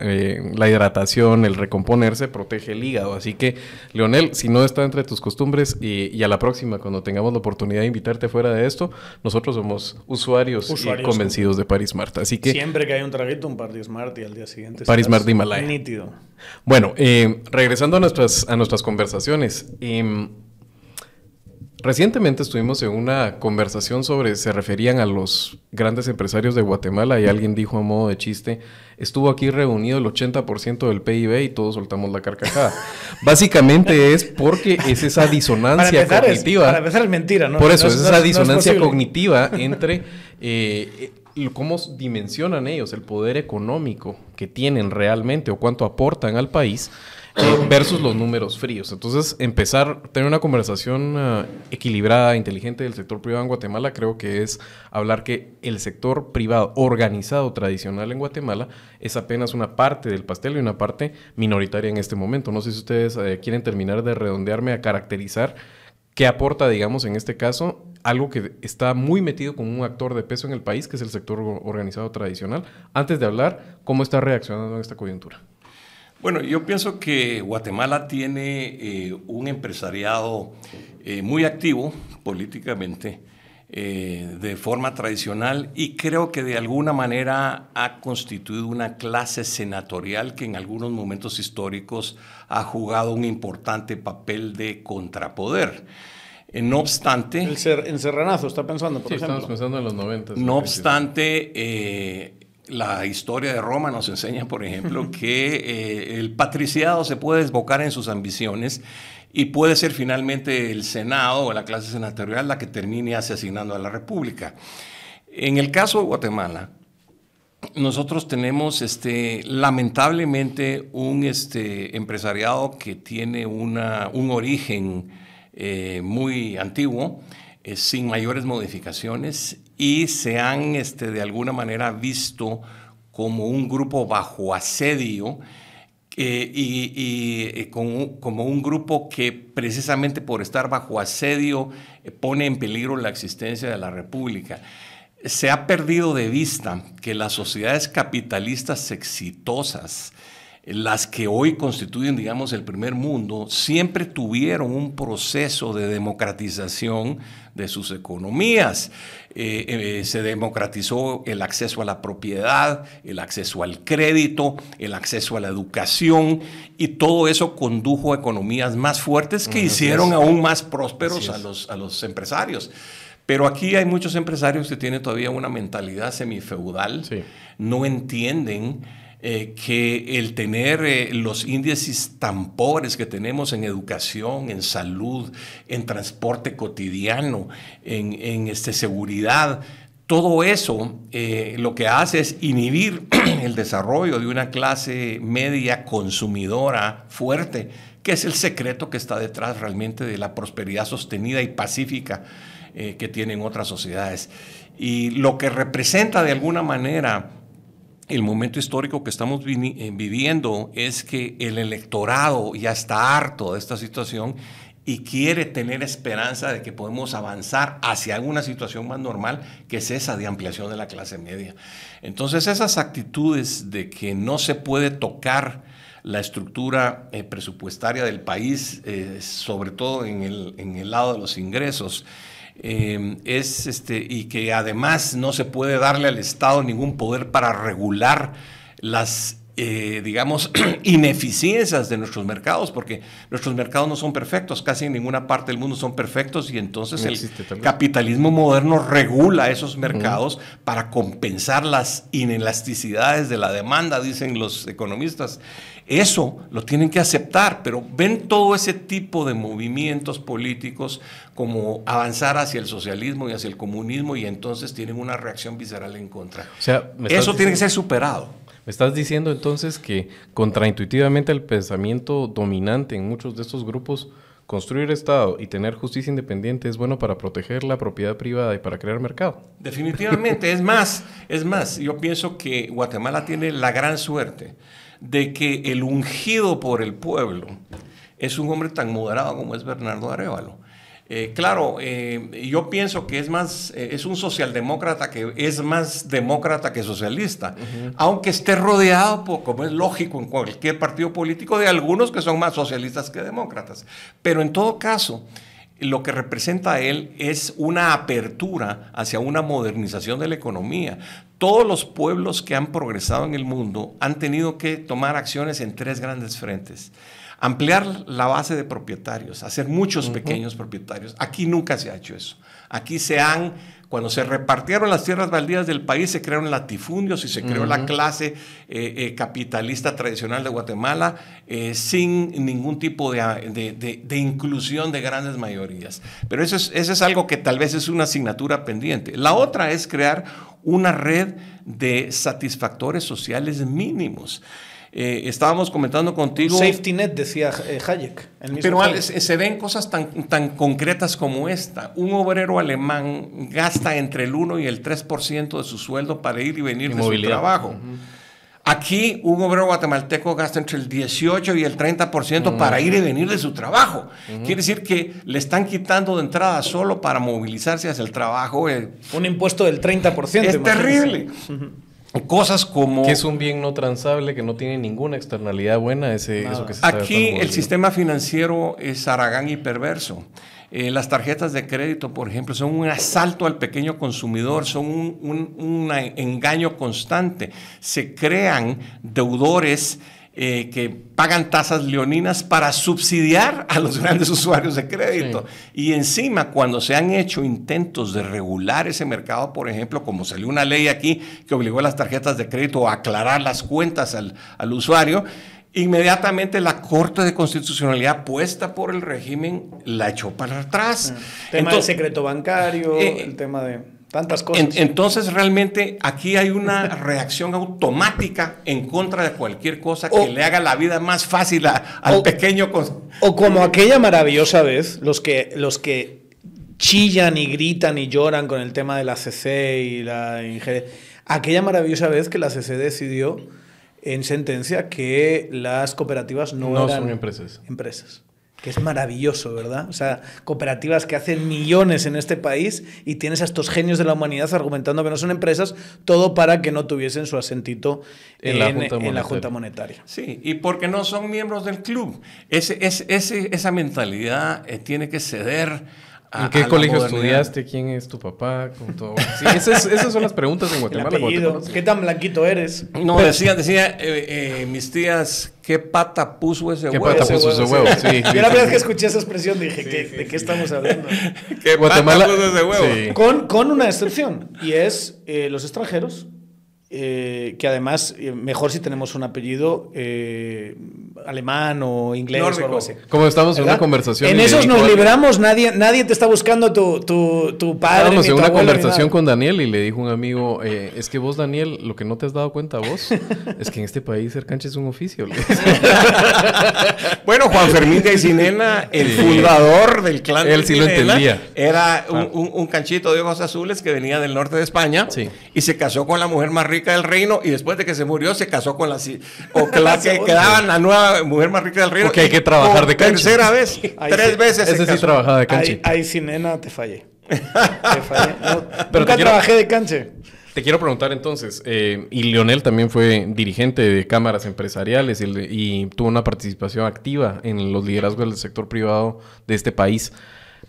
eh, la, hidratación, el recomponerse, protege el hígado. Así que, Leonel, si no está entre tus costumbres y, a la próxima, cuando tengamos la oportunidad de invitarte fuera de esto, nosotros somos usuarios, y convencidos de Paris Smart. Así que... Siempre que hay un traguito, un Paris Smart y al día siguiente... Paris Smart de Himalaya. Nítido. Bueno, eh, regresando a nuestras, a nuestras conversaciones. Eh, Recientemente estuvimos en una conversación sobre, se referían a los grandes empresarios de Guatemala y alguien dijo a modo de chiste, estuvo aquí reunido el 80% del PIB y todos soltamos la carcajada. Básicamente es porque es esa disonancia cognitiva. para empezar es mentira, ¿no? Por eso, es esa disonancia cognitiva entre eh, eh, cómo dimensionan ellos el poder económico que tienen realmente o cuánto aportan al país versus los números fríos. Entonces, empezar tener una conversación eh, equilibrada, inteligente del sector privado en Guatemala, creo que es hablar que el sector privado organizado tradicional en Guatemala es apenas una parte del pastel y una parte minoritaria en este momento. No sé si ustedes eh, quieren terminar de redondearme a caracterizar qué aporta, digamos, en este caso, algo que está muy metido como un actor de peso en el país, que es el sector organizado tradicional, antes de hablar cómo está reaccionando en esta coyuntura. Bueno, yo pienso que Guatemala tiene eh, un empresariado eh, muy activo políticamente, eh, de forma tradicional, y creo que de alguna manera ha constituido una clase senatorial que en algunos momentos históricos ha jugado un importante papel de contrapoder. No obstante... El encerranazo, está pensando, por ejemplo. estamos pensando en los 90. No obstante, la historia de Roma nos enseña, por ejemplo, que eh, el patriciado se puede desbocar en sus ambiciones y puede ser finalmente el Senado o la clase senatorial la que termine asesinando a la República. En el caso de Guatemala, nosotros tenemos este, lamentablemente un este, empresariado que tiene una, un origen eh, muy antiguo, eh, sin mayores modificaciones y se han este, de alguna manera visto como un grupo bajo asedio eh, y, eh, como, un grupo que precisamente por estar bajo asedio eh, pone en peligro la existencia de la República. Se ha perdido de vista que las sociedades capitalistas exitosas, las que hoy constituyen, digamos, el primer mundo, siempre tuvieron un proceso de democratización de sus economías. Eh, eh, se democratizó el acceso a la propiedad, el acceso al crédito, el acceso a la educación y todo eso condujo a economías más fuertes que hicieron aún más prósperos a los, a los empresarios. Pero aquí hay muchos empresarios que tienen todavía una mentalidad semifeudal, no entienden eh, que el tener eh, los índices tan pobres que tenemos en educación, en salud, en transporte cotidiano, en, este, seguridad, todo eso eh, lo que hace es inhibir el desarrollo de una clase media consumidora fuerte, que es el secreto que está detrás realmente de la prosperidad sostenida y pacífica que tienen otras sociedades. Y lo que representa de alguna manera el momento histórico que estamos eh, viviendo es que el electorado ya está harto de esta situación y quiere tener esperanza de que podemos avanzar hacia una situación más normal, que es esa de ampliación de la clase media. Entonces esas actitudes de que no se puede tocar la estructura eh, presupuestaria del país, eh, sobre todo en el, en el lado de los ingresos, eh, es este, y que además no se puede darle al Estado ningún poder para regular las eh, digamos, ineficiencias de nuestros mercados, porque nuestros mercados no son perfectos, casi en ninguna parte del mundo son perfectos y entonces el capitalismo moderno regula esos mercados para compensar las inelasticidades de la demanda, dicen los economistas. Eso lo tienen que aceptar, pero ven todo ese tipo de movimientos políticos como avanzar hacia el socialismo y hacia el comunismo y entonces tienen una reacción visceral en contra. O sea, Eso tiene que ser superado. Estás diciendo entonces que contraintuitivamente el pensamiento dominante en muchos de estos grupos, construir Estado y tener justicia independiente es bueno para proteger la propiedad privada y para crear mercado. Definitivamente, es más, es más, yo pienso que Guatemala tiene la gran suerte de que el ungido por el pueblo es un hombre tan moderado como es Bernardo Arevalo. Eh, claro, eh, yo pienso que es más, eh, es un socialdemócrata que es más demócrata que socialista, aunque esté rodeado, como es lógico en cualquier partido político, de algunos que son más socialistas que demócratas. Pero en todo caso, lo que representa él es una apertura hacia una modernización de la economía. Todos los pueblos que han progresado en el mundo han tenido que tomar acciones en tres grandes frentes ampliar la base de propietarios, hacer muchos pequeños propietarios. Aquí nunca se ha hecho eso. Aquí se han, cuando se repartieron las tierras baldías del país, se crearon latifundios y se creó la clase eh, eh, capitalista tradicional de Guatemala eh, sin ningún tipo de, inclusión de grandes mayorías. Pero eso es, eso es algo que tal vez es una asignatura pendiente. La otra es crear una red de satisfactores sociales mínimos. Eh, estábamos comentando contigo. Safety net, decía eh, Hayek. pero se ven cosas tan, tan concretas como esta. Un obrero alemán gasta entre el 1 y el 3% de su sueldo para ir y venir de su trabajo. Aquí un obrero guatemalteco gasta entre el 18 y el 30% para ir y venir de su trabajo. Quiere decir que le están quitando de entrada solo para movilizarse hacia el trabajo. Eh, un impuesto del 30%. Es terrible. Cosas como... Que es un bien no transable, que no tiene ninguna externalidad buena, ese, eso que se Aquí el sistema financiero es aragán y perverso. Eh, las tarjetas de crédito, por ejemplo, son un asalto al pequeño consumidor, son un engaño constante. Se crean deudores eh, que pagan tasas leoninas para subsidiar a los grandes usuarios de crédito. Y encima, cuando se han hecho intentos de regular ese mercado, por ejemplo, como salió una ley aquí que obligó a las tarjetas de crédito a aclarar las cuentas al, al usuario, inmediatamente la Corte de Constitucionalidad puesta por el régimen la echó para atrás. El tema del secreto bancario, eh, el tema de... Tantas cosas. entonces, realmente aquí hay una reacción automática en contra de cualquier cosa que le haga la vida más fácil al pequeño. O como aquella maravillosa vez, los que, los que chillan y gritan y lloran con el tema de la CC y la Aquella maravillosa vez que la CC decidió en sentencia que las cooperativas no, no son empresas. empresas que es maravilloso, ¿verdad? O sea, cooperativas que hacen millones en este país y tienes a estos genios de la humanidad argumentando que no son empresas, todo para que no tuviesen su asentito en, la, junta monetaria. Sí, y porque no son miembros del club. Ese, ese, esa mentalidad eh, tiene que ceder ¿En qué colegio estudiaste? ¿Quién es tu papá? esas, son las preguntas en Guatemala. ¿Qué tan blanquito eres? No, decía, decía eh, eh, mis tías, ¿qué pata puso ese huevo? ¿Qué pata puso ese huevo? Sí. Yo la primera vez que escuché esa expresión dije, ¿de qué estamos hablando? ¿Qué Guatemala, pata puso ese huevo? Con, con una excepción, y es eh, los extranjeros eh, que además, eh, mejor si tenemos un apellido eh, alemán o inglés o algo así. Como estamos en una conversación. En esos nos libramos, nadie, nadie te está buscando tu, tu, tu padre. Estábamos en una conversación con Daniel y le dijo un amigo: Es que vos, Daniel, lo que no te has dado cuenta vos es que en este país ser cancha es un oficio. bueno, Juan Fermín de Isinena, el fundador del clan Él sí lo entendía. Era un, un, canchito de ojos azules que venía del norte de España y se casó con la mujer más rica del reino y después de que se murió se casó con la o que la que quedaba la nueva mujer más rica del reino. Porque hay que trabajar de cancha. Tercera vez, tres veces. Ese sí trabajaba de cancha. Ahí, sin nena te fallé. te fallé. Pero nunca trabajé de cancha. Te quiero preguntar entonces, eh, y Leonel también fue dirigente de cámaras empresariales y, y, tuvo una participación activa en los liderazgos del sector privado de este país.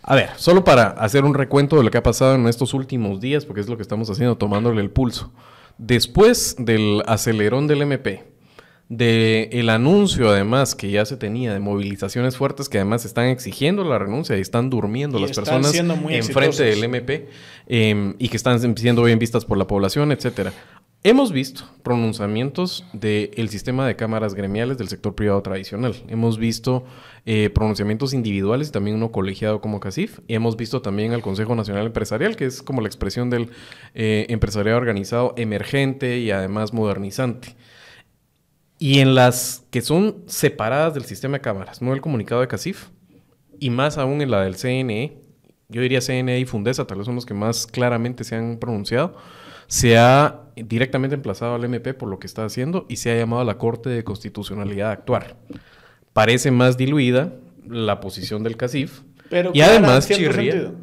A ver, solo para hacer un recuento de lo que ha pasado en estos últimos días, porque es lo que estamos haciendo, tomándole el pulso. Después del acelerón del MP, de el anuncio además que ya se tenía de movilizaciones fuertes que además están exigiendo la renuncia y están durmiendo las personas enfrente del MP em, y que están siendo bien vistas por la población, etcétera. Hemos visto pronunciamientos del sistema de cámaras gremiales del sector privado tradicional. Hemos visto eh, pronunciamientos individuales y también uno colegiado como CACIF. Y hemos visto también al Consejo Nacional Empresarial, que es como la expresión del eh, empresariado organizado emergente y además modernizante. Y en las que son separadas del sistema de cámaras, no el comunicado de CACIF, y más aún en la del CNE, yo diría CNE y Fundesa, tal vez son los que más claramente se han pronunciado se ha directamente emplazado al MP por lo que está haciendo y se ha llamado a la Corte de Constitucionalidad a actuar. Parece más diluida la posición del CACIF pero y además chirría.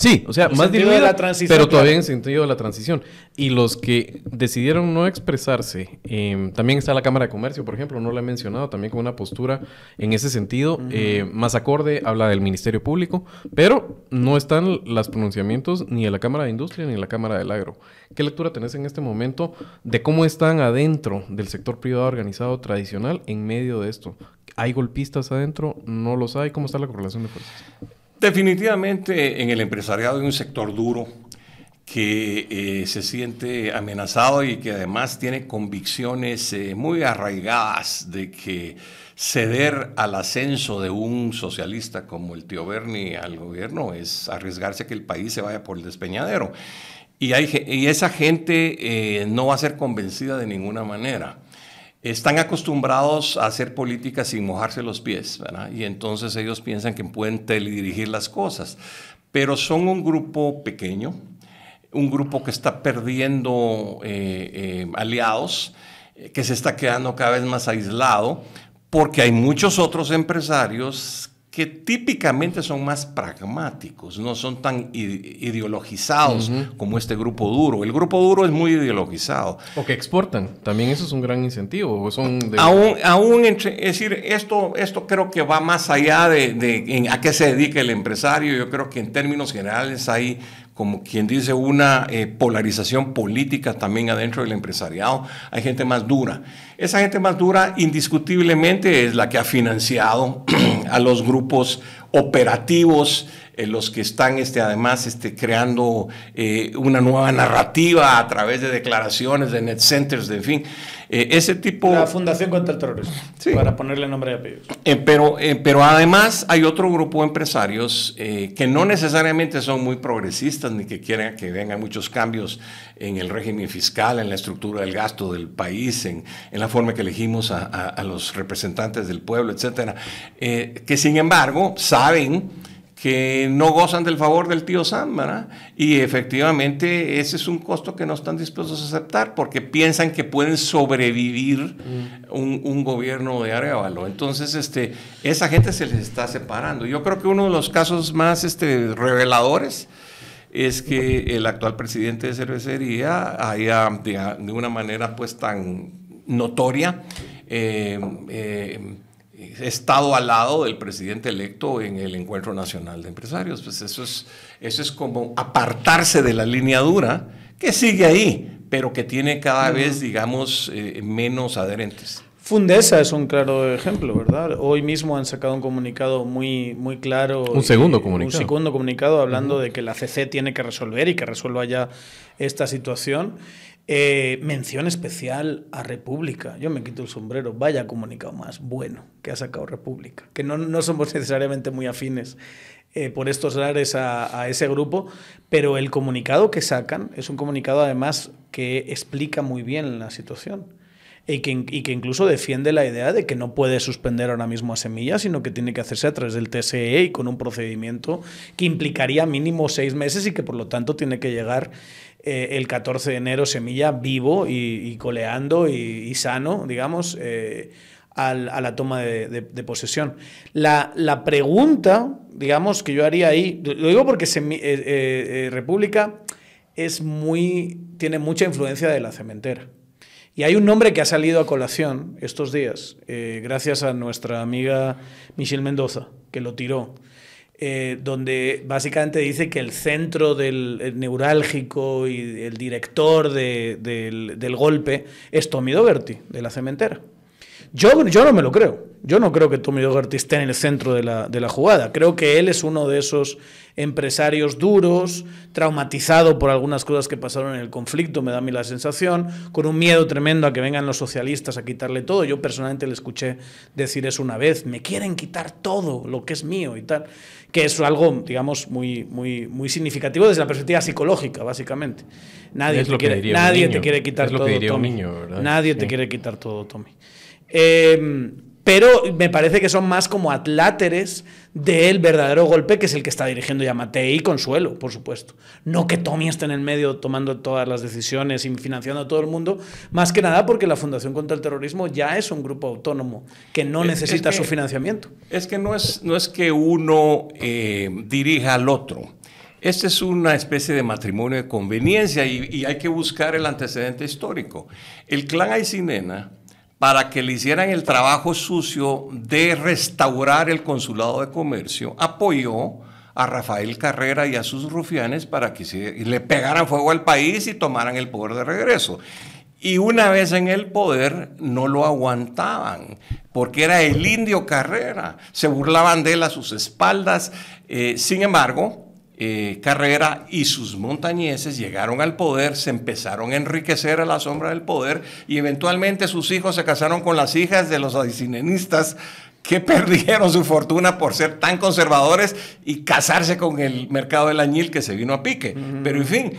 Sí, o sea, más diluida, pero todavía en sentido de la transición. Y los que decidieron no expresarse, em, también está la Cámara de Comercio, por ejemplo, no la he mencionado, también con una postura en ese sentido, eh, más acorde, habla del Ministerio Público, pero no están los pronunciamientos ni de la Cámara de Industria ni de la Cámara del Agro. ¿Qué lectura tenés en este momento de cómo están adentro del sector privado organizado tradicional en medio de esto? ¿Hay golpistas adentro? ¿No los hay? ¿Cómo está la correlación de fuerzas? Definitivamente en el empresariado hay un sector duro que eh, se siente amenazado y que además tiene convicciones eh, muy arraigadas de que ceder al ascenso de un socialista como el tío Bernie al gobierno es arriesgarse a que el país se vaya por el despeñadero. Y esa gente eh, no va a ser convencida de ninguna manera están acostumbrados a hacer política sin mojarse los pies, ¿verdad? Y entonces ellos piensan que pueden teledirigir las cosas. Pero son un grupo pequeño, un grupo que está perdiendo eh, eh, aliados, eh, que se está quedando cada vez más aislado, porque hay muchos otros empresarios que típicamente son más pragmáticos, no son tan ideologizados como este grupo duro. El grupo duro es muy ideologizado. O que exportan, también eso es un gran incentivo. son Aún, aún entre, es decir, esto, esto creo que va más allá de, de a qué se dedica el empresario. Yo creo que en términos generales hay como quien dice, una eh, polarización política también adentro del empresariado. Hay gente más dura. Esa gente más dura indiscutiblemente es la que ha financiado a los grupos operativos, los que están este, además este, creando eh, una nueva narrativa a través de declaraciones de net centers, de en fin. Eh, ese tipo... La Fundación contra el Terrorismo, para ponerle nombre y apellidos. Eh, pero, eh, pero además hay otro grupo de empresarios que no necesariamente son muy progresistas ni que quieren que vengan muchos cambios en el régimen fiscal, en la estructura del gasto del país, en, en la forma que elegimos a, a, los representantes del pueblo, etcétera, que sin embargo saben que no gozan del favor del tío Sam, ¿verdad? Y efectivamente ese es un costo que no están dispuestos a aceptar porque piensan que pueden sobrevivir mm. un, gobierno de Arevalo. Entonces, este, esa gente se les está separando. Yo creo que uno de los casos más este, reveladores es que el actual presidente de cervecería haya, de, una manera pues tan notoria, eh, eh, estado al lado del presidente electo en el Encuentro Nacional de Empresarios. Pues eso es, eso es como apartarse de la línea dura que sigue ahí, pero que tiene cada vez, digamos, eh, menos adherentes. Fundesa es un claro ejemplo, ¿verdad? Hoy mismo han sacado un comunicado muy, muy claro. Un segundo comunicado. Un segundo comunicado hablando de que la CC tiene que resolver y que resuelva ya esta situación. Eh, mención especial a República. Yo me quito el sombrero. Vaya comunicado más bueno que ha sacado República. Que no, no somos necesariamente muy afines eh, por estos lares a, ese grupo, pero el comunicado que sacan es un comunicado además que explica muy bien la situación. Y que, y que, incluso defiende la idea de que no puede suspender ahora mismo a Semilla, sino que tiene que hacerse a través del TSE y con un procedimiento que implicaría mínimo seis meses y que por lo tanto tiene que llegar eh, el 14 de enero Semilla vivo y, coleando y, sano, digamos, eh, a la toma de, posesión. La, pregunta, digamos, que yo haría ahí, lo digo porque eh, República es muy, tiene mucha influencia de la cementera. Y hay un nombre que ha salido a colación estos días, gracias a nuestra amiga Michelle Mendoza, que lo tiró. Eh, donde básicamente dice que el centro del neurálgico y el director del, del, golpe es Tommy Dougherty, de la cementera. Yo, yo no me lo creo. Yo no creo que Tommy Dougherty esté en el centro de la, de la, jugada. Creo que él es uno de esos empresarios duros, traumatizado por algunas cosas que pasaron en el conflicto, me da a mí la sensación, con un miedo tremendo a que vengan los socialistas a quitarle todo. Yo personalmente le escuché decir eso una vez, me quieren quitar todo lo que es mío y tal, que es algo, digamos, muy, muy, muy significativo desde la perspectiva psicológica, básicamente. Nadie, te quiere, nadie te quiere quitar todo, Tommy. nadie te quiere quitar todo, Tommy. Eh, pero me parece que son más como atláteres del verdadero golpe, que es el que está dirigiendo Yamate y Consuelo, por supuesto. No que Tommy esté en el medio tomando todas las decisiones y financiando a todo el mundo, más que nada porque la Fundación contra el Terrorismo ya es un grupo autónomo que no necesita su financiamiento. Es que no es, no es que uno eh, dirija al otro. Este es una especie de matrimonio de conveniencia y, y hay que buscar el antecedente histórico. El clan Aycinena para que le hicieran el trabajo sucio de restaurar el consulado de comercio, apoyó a Rafael Carrera y a sus rufianes para que le pegaran fuego al país y tomaran el poder de regreso. Y una vez en el poder no lo aguantaban, porque era el indio Carrera, se burlaban de él a sus espaldas. Eh, sin embargo, eh, Carrera y sus montañeses llegaron al poder, se empezaron a enriquecer a la sombra del poder y eventualmente sus hijos se casaron con las hijas de los adicinenistas que perdieron su fortuna por ser tan conservadores y casarse con el mercado del añil que se vino a pique. Pero en fin,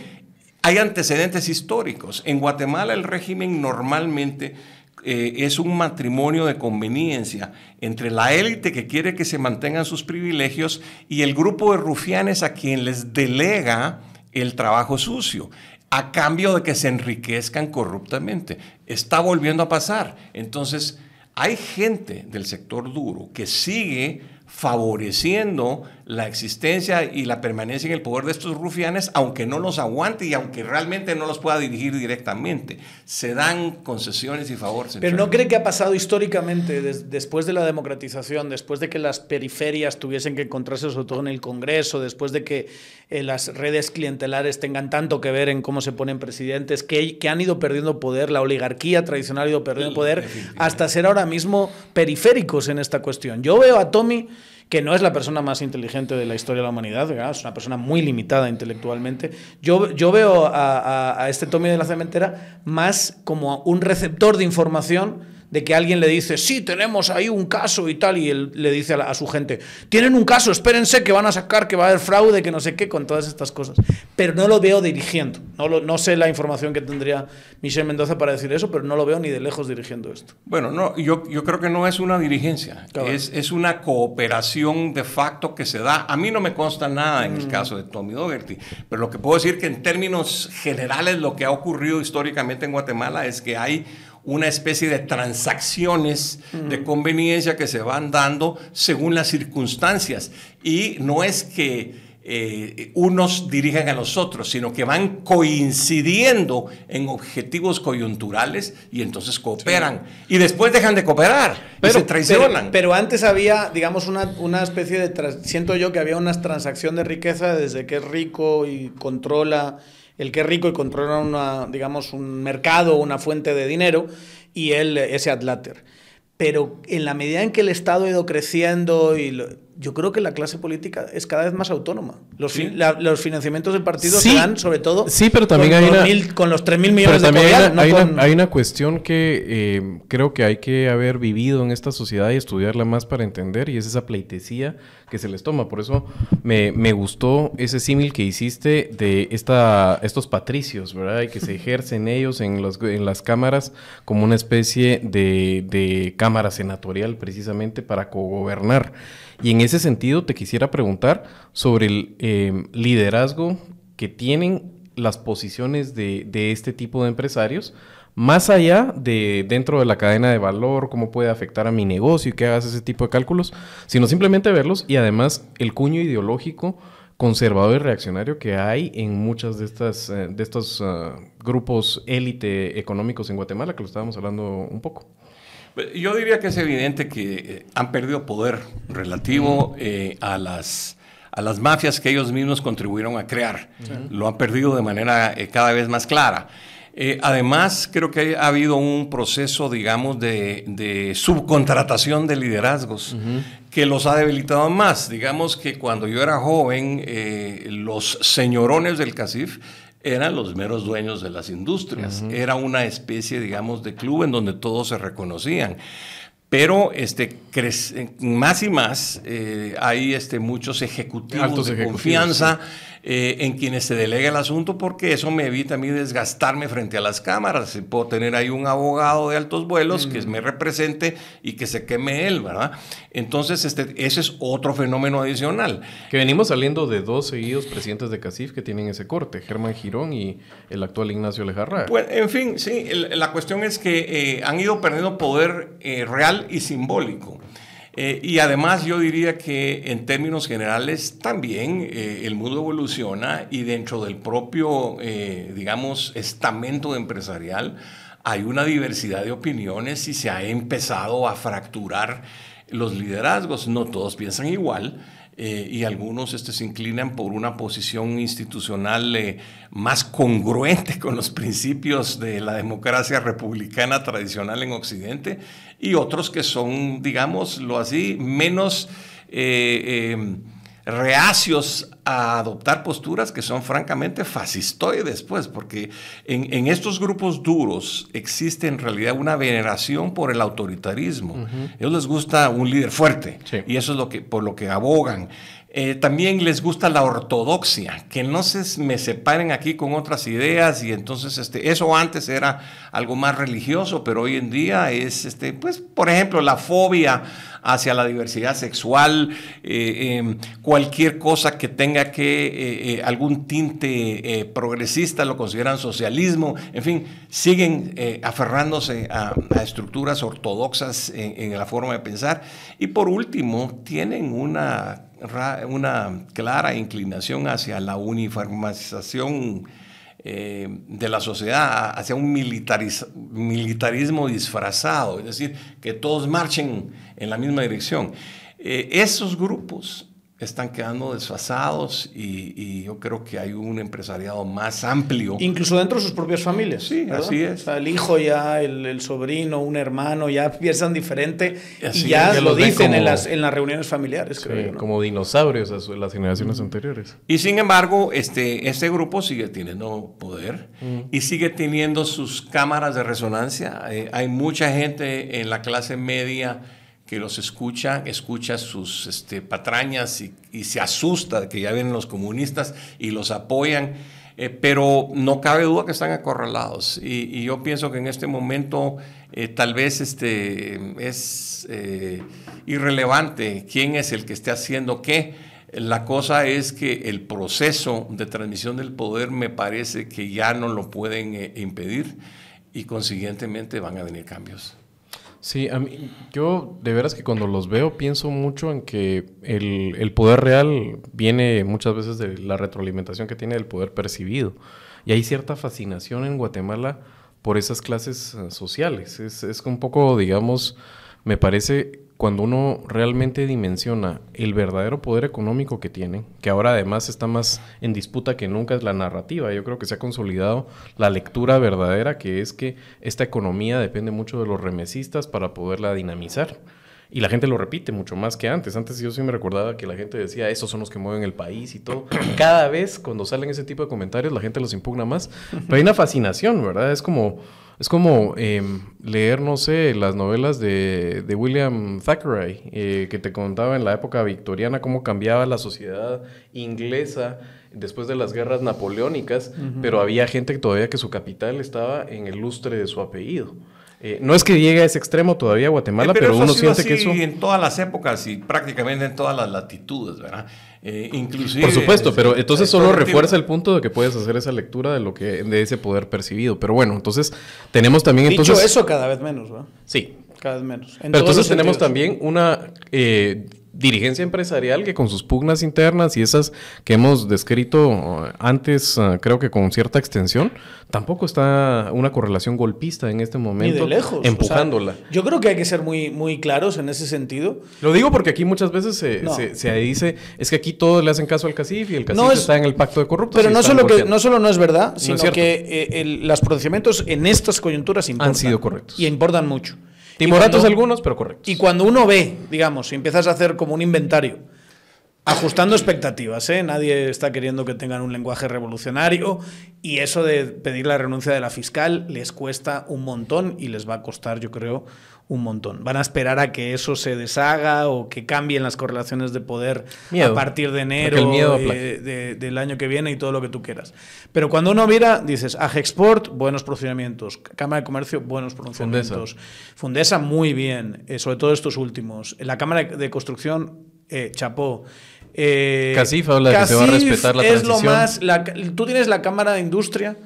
hay antecedentes históricos. En Guatemala el régimen normalmente eh, es un matrimonio de conveniencia entre la élite que quiere que se mantengan sus privilegios y el grupo de rufianes a quien les delega el trabajo sucio a cambio de que se enriquezcan corruptamente. Está volviendo a pasar. Entonces, hay gente del sector duro que sigue favoreciendo la existencia y la permanencia en el poder de estos rufianes, aunque no los aguante y aunque realmente no los pueda dirigir directamente. Se dan concesiones y favores. Pero ¿no cree que ha pasado históricamente, después de la democratización, después de que las periferias tuviesen que encontrarse sobre todo en el Congreso, después de que eh, las redes clientelares tengan tanto que ver en cómo se ponen presidentes, que, que han ido perdiendo poder, la oligarquía tradicional ha ido perdiendo poder, hasta ser ahora mismo periféricos en esta cuestión? Yo veo a Tommy que no es la persona más inteligente de la historia de la humanidad, es una persona muy limitada intelectualmente. Yo, yo veo a, a este Tommy de la Cementera más como un receptor de información de que alguien le dice, sí, tenemos ahí un caso y tal, y él le dice a, su gente, tienen un caso, espérense que van a sacar, que va a haber fraude, que no sé qué, con todas estas cosas. Pero no lo veo dirigiendo. No, no sé la información que tendría Michel Mendoza para decir eso, pero no lo veo ni de lejos dirigiendo esto. Bueno, no, yo, yo creo que no es una dirigencia, es, es, una cooperación de facto que se da. A mí no me consta nada en el mm. caso de Tommy Dougherty, pero lo que puedo decir que en términos generales lo que ha ocurrido históricamente en Guatemala es que hay una especie de transacciones de conveniencia que se van dando según las circunstancias. Y no es que eh, unos dirigen a los otros, sino que van coincidiendo en objetivos coyunturales y entonces cooperan. Y después dejan de cooperar pero, se traicionan. Pero, antes había, digamos, una, una especie de... Siento yo que había una transacción de riqueza desde que es rico y controla el que es rico y controla una, digamos, un mercado, una fuente de dinero, y él, ese adláter. Pero en la medida en que el Estado ha ido creciendo y yo creo que la clase política es cada vez más autónoma. Los, los financiamientos del partido se dan sobre todo sí, pero también con, hay los con los 3.000 millones de hay, una, hay, una, cuestión que eh, creo que hay que haber vivido en esta sociedad y estudiarla más para entender, y es esa pleitesía que se les toma. Por eso me, me gustó ese símil que hiciste de esta, estos patricios, ¿verdad? Y que se ejercen ellos en, los, en las cámaras como una especie de, de cámara senatorial precisamente para cogobernar. Y en ese sentido te quisiera preguntar sobre el em, liderazgo que tienen las posiciones de, de, este tipo de empresarios, más allá de dentro de la cadena de valor, cómo puede afectar a mi negocio y que hagas ese tipo de cálculos, sino simplemente verlos y además el cuño ideológico conservador y reaccionario que hay en muchas de estas eh, de estos ah, grupos élite económicos en Guatemala que lo estábamos hablando un poco. Yo diría que es evidente que eh, han perdido poder relativo eh, a las a las mafias que ellos mismos contribuyeron a crear. Lo han perdido de manera eh, cada vez más clara. Eh, además, creo que ha habido un proceso, digamos, de, subcontratación de liderazgos que los ha debilitado más. Digamos que cuando yo era joven, eh, los señorones del CACIF eran los meros dueños de las industrias. Era una especie, digamos, de club en donde todos se reconocían. Pero este, más y más eh, hay este, muchos ejecutivos de confianza. Eh, en quienes se delega el asunto porque eso me evita a mí desgastarme frente a las cámaras. Puedo tener ahí un abogado de altos vuelos que me represente y que se queme él, ¿verdad? Entonces, este, ese es otro fenómeno adicional. Que venimos saliendo de dos seguidos presidentes de CACIF que tienen ese corte, Germán Girón y el actual Ignacio Lejarra. Pues, en fin, sí, la cuestión es que eh, han ido perdiendo poder eh, real y simbólico. Eh, y además yo diría que en términos generales también eh, el mundo evoluciona y dentro del propio, eh, digamos, estamento empresarial hay una diversidad de opiniones y se ha empezado a fracturar los liderazgos. No todos piensan igual. Eh, y algunos este, se inclinan por una posición institucional eh, más congruente con los principios de la democracia republicana tradicional en Occidente, y otros que son, digámoslo así, menos eh, reacios a adoptar posturas que son francamente fascistoides, pues, porque en, estos grupos duros existe en realidad una veneración por el autoritarismo. A ellos les gusta un líder fuerte y eso es lo que, por lo que abogan. Eh, también les gusta la ortodoxia, que no se me separen aquí con otras ideas y entonces este, eso antes era algo más religioso, pero hoy en día es, este, pues, por ejemplo, la fobia hacia la diversidad sexual, eh, em, cualquier cosa que tenga que eh, algún tinte progresista lo consideran socialismo, en fin, siguen aferrándose a, estructuras ortodoxas en la forma de pensar. Y por último, tienen una una clara inclinación hacia la uniformización eh, de la sociedad, hacia un militarismo disfrazado, es decir, que todos marchen en la misma dirección. Eh, esos grupos están quedando desfasados y, yo creo que hay un empresariado más amplio. Incluso dentro de sus propias familias. Sí, así es. el hijo ya, el, sobrino, un hermano ya piensan diferente y ya, lo dicen en, las, en las reuniones familiares, creo Como dinosaurios a las generaciones anteriores. Y sin embargo, este, este grupo sigue teniendo poder y sigue teniendo sus cámaras de resonancia. Eh, hay mucha gente en la clase media que los escucha, escucha sus este, patrañas y, se asusta que ya vienen los comunistas y los apoyan, eh, pero no cabe duda que están acorralados. Y, yo pienso que en este momento eh, tal vez este, es eh, irrelevante quién es el que esté haciendo qué. La cosa es que el proceso de transmisión del poder me parece que ya no lo pueden impedir y consiguientemente van a venir cambios. Sí, a mí, yo de veras que cuando los veo pienso mucho en que el, el, poder real viene muchas veces de la retroalimentación que tiene del poder percibido. Y hay cierta fascinación en Guatemala por esas clases eh, sociales. Es, es un poco, digamos, me parece cuando uno realmente dimensiona el verdadero poder económico que tienen, que ahora además está más en disputa que nunca es la narrativa. Yo creo que se ha consolidado la lectura verdadera, que es que esta economía depende mucho de los remesistas para poderla dinamizar. Y la gente lo repite mucho más que antes. Antes yo sí me recordaba que la gente decía, esos son los que mueven el país y todo. Cada vez cuando salen ese tipo de comentarios, la gente los impugna más. Pero hay una fascinación, ¿verdad? Es como es como em, leer, no sé, las novelas de, William Thackeray, eh, que te contaba en la época victoriana cómo cambiaba la sociedad inglesa después de las guerras napoleónicas, pero había gente que todavía que su capital estaba en el lustre de su apellido. Eh, no es que llegue a ese extremo todavía Guatemala, eh, pero, uno siente que eso... en todas las épocas y prácticamente en todas las latitudes, ¿verdad? Eh, inclusive... Por supuesto, pero entonces solo refuerza el punto de que puedes hacer esa lectura de lo que de ese poder percibido. Pero bueno, entonces tenemos también Dicho entonces... eso cada vez menos, ¿verdad? Sí. Cada vez menos. pero entonces tenemos también una dirigencia empresarial que con sus pugnas internas y esas que hemos descrito antes, uh, creo que con cierta extensión, tampoco está una correlación golpista en este momento. Ni de lejos. Empujándola. O sea, yo creo que hay que ser muy, muy claros en ese sentido. Lo digo porque aquí muchas veces se, no. se, se dice, es que aquí todos le hacen caso al CACIF y el CACIF No es- está en el pacto de corruptos. Pero no solo, que, no solo no es verdad, sino que eh, el- los procedimientos en estas coyunturas importan. sido correctos. Y importan mucho. Timoratos cuando- algunos, pero correctos. Y cuando uno ve, digamos, y empiezas a hacer como un inventario, ajustando expectativas, ¿eh? nadie está queriendo que tengan un lenguaje revolucionario y eso de pedir la renuncia de la fiscal les cuesta un montón y les va a costar, yo creo, un montón. Van a esperar a que eso se deshaga o que cambien las correlaciones de poder Miedo. a partir de enero miedo eh, de- del año que viene y todo lo que tú quieras. Pero cuando uno mira, dices, Agexport, buenos procedimientos. Cámara de Comercio, buenos pronunciamientos. Fundesa, muy bien. eh, sobre todo estos últimos. La Cámara de Construcción, eh, chapó. Eh, Casif habla de que se va a respetar la es lo transición. más, la- tú tienes la Cámara de Industria,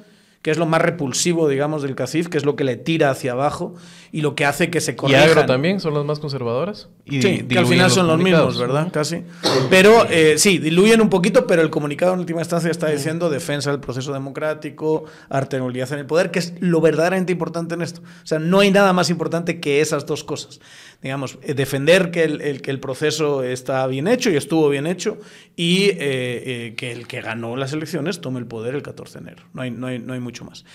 que es lo más repulsivo, digamos, del CACIF, que es lo que le tira hacia abajo y lo que hace que se Y corrijan. agro también son las más conservadoras. Y Sí, que al final son los mismos, ¿verdad? Casi. Pero eh, sí, diluyen un poquito, pero el comunicado en última instancia está diciendo defensa del proceso democrático, artenualidad en el poder, que es lo verdaderamente importante en esto. O sea, no hay nada más importante que esas dos cosas. Digamos, eh, defender que el, el- que el proceso está bien hecho y estuvo bien hecho y eh, eh, que el que ganó las elecciones tome el poder el 14 de enero. No hay, no hay, no hay mucho más.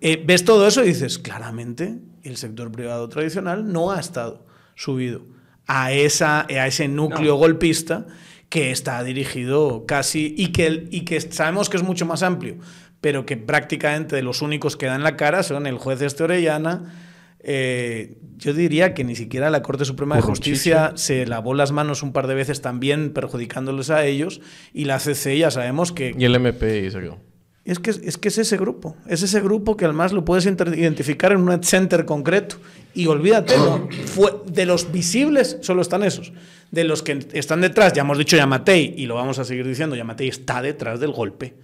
Eh, ves todo eso y dices, claramente el sector privado tradicional no ha estado subido a, esa, a ese núcleo golpista que está dirigido casi y que, y que sabemos que es mucho más amplio, pero que prácticamente de los únicos que dan la cara son el juez este Orellana. Eh, yo diría que ni siquiera la Corte Suprema de. Justicia se lavó las manos un par de veces también perjudicándoles a ellos y la CC ya sabemos que Y el MP y se quedó. es que, es que es ese grupo, es ese grupo que además lo puedes identificar en un center concreto. Y olvídate, ¿no? Fue, de los visibles solo están esos. De los que están detrás, ya hemos dicho Yamatei, y lo vamos a seguir diciendo, Yamatei está detrás del golpe.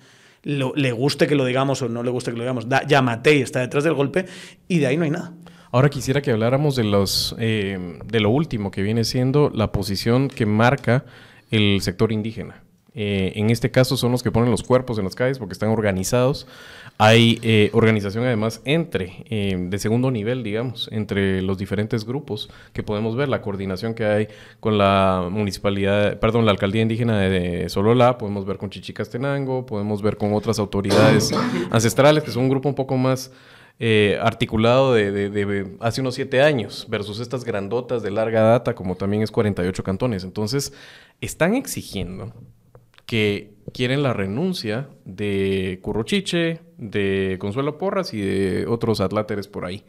Lo- le guste que lo digamos o no le guste que lo digamos, da- Yamatei está detrás del golpe y de ahí no hay nada. Ahora quisiera que habláramos de los eh, de lo último que viene siendo la posición que marca el sector indígena. Eh, en este caso son los que ponen los cuerpos en las calles porque están organizados. Hay eh, organización además entre, eh, de segundo nivel, digamos, entre los diferentes grupos que podemos ver, la coordinación que hay con la municipalidad, perdón, la alcaldía indígena de, Sololá, podemos ver con Chichicastenango, podemos ver con otras autoridades ancestrales, que son un grupo un poco más eh, articulado de, hace unos siete años versus estas grandotas de larga data, como también es 48 cantones. Entonces, están exigiendo que quieren la renuncia de Currochiche, de Consuelo Porras y de otros atláteres por ahí.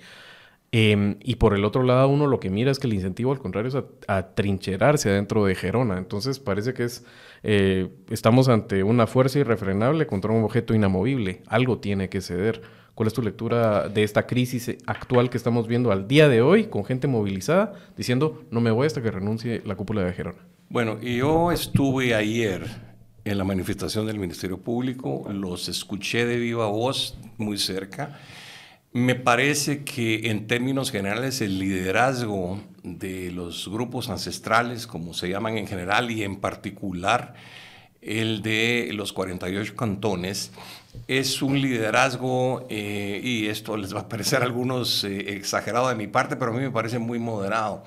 Em, y por el otro lado, uno lo que mira es que el incentivo, al contrario, es a, a trincherarse adentro de Gerona. Entonces, parece que es eh, estamos ante una fuerza irrefrenable contra un objeto inamovible. Algo tiene que ceder. ¿Cuál es tu lectura de esta crisis actual que estamos viendo al día de hoy con gente movilizada diciendo no me voy hasta que renuncie la cúpula de Gerona? Bueno, yo estuve ayer en la manifestación del Ministerio Público, los escuché de viva voz muy cerca. Me parece que en términos generales el liderazgo de los grupos ancestrales, como se llaman en general, y en particular el de los 48 cantones, es un liderazgo, eh, y esto les va a parecer a algunos eh, exagerado de mi parte, pero a mí me parece muy moderado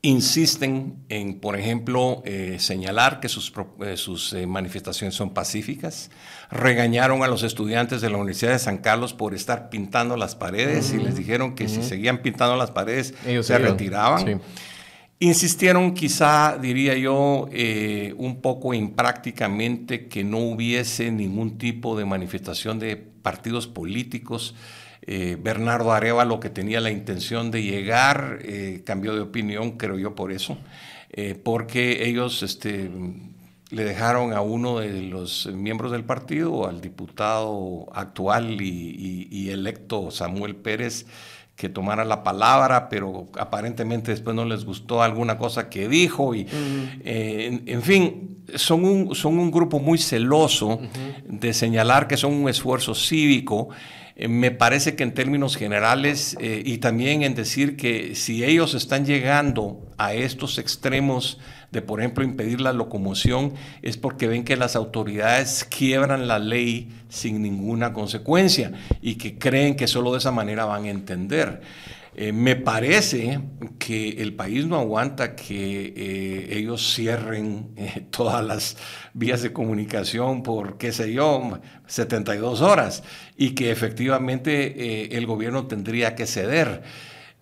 insisten en, por ejemplo, eh, señalar que sus, sus manifestaciones son pacíficas. Regañaron a los estudiantes de la Universidad de San Carlos por estar pintando las paredes y les dijeron que si seguían pintando las paredes Ellos se se iban. retiraban. Sí. Insistieron quizá, diría yo, eh, un poco imprácticamente que no hubiese ningún tipo de manifestación de partidos políticos. Eh, Bernardo Arevalo, que tenía la intención de llegar, eh, cambió de opinión, creo yo, por eso, eh, porque ellos este, le dejaron a uno de los miembros del partido, al diputado actual y, electo Samuel Pérez, que tomara la palabra, pero aparentemente después no les gustó alguna cosa que dijo. Y, eh, en, en fin, son un, son un grupo muy celoso de señalar que son un esfuerzo cívico. eh, me parece que en términos generales eh, y también en decir que si ellos están llegando a estos extremos de, por ejemplo, impedir la locomoción, es porque ven que las autoridades quiebran la ley sin ninguna consecuencia y que creen que solo de esa manera van a entender. Eh, me parece que el país no aguanta que eh, ellos cierren eh, todas las vías de comunicación por, qué sé yo, 72 horas y que efectivamente el gobierno tendría que ceder.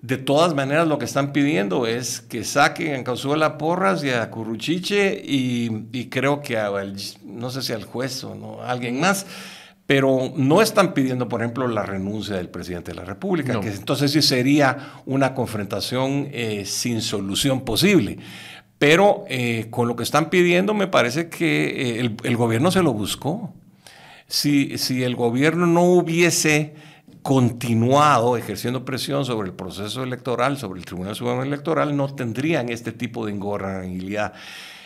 De todas maneras, lo que están pidiendo es que saquen a Cazuela Porras y a Curruchiche y, creo que a, no sé si al juez o no, a alguien más pero no están pidiendo, por ejemplo, la renuncia del presidente de la República, que entonces sí sería una confrontación eh, sin solución posible. Pero eh, con lo que están pidiendo me parece que eh, el, gobierno se lo buscó. Si, si el gobierno no hubiese continuado ejerciendo presión sobre el proceso electoral, sobre el Tribunal Supremo Electoral, no tendrían este tipo de ingobernabilidad.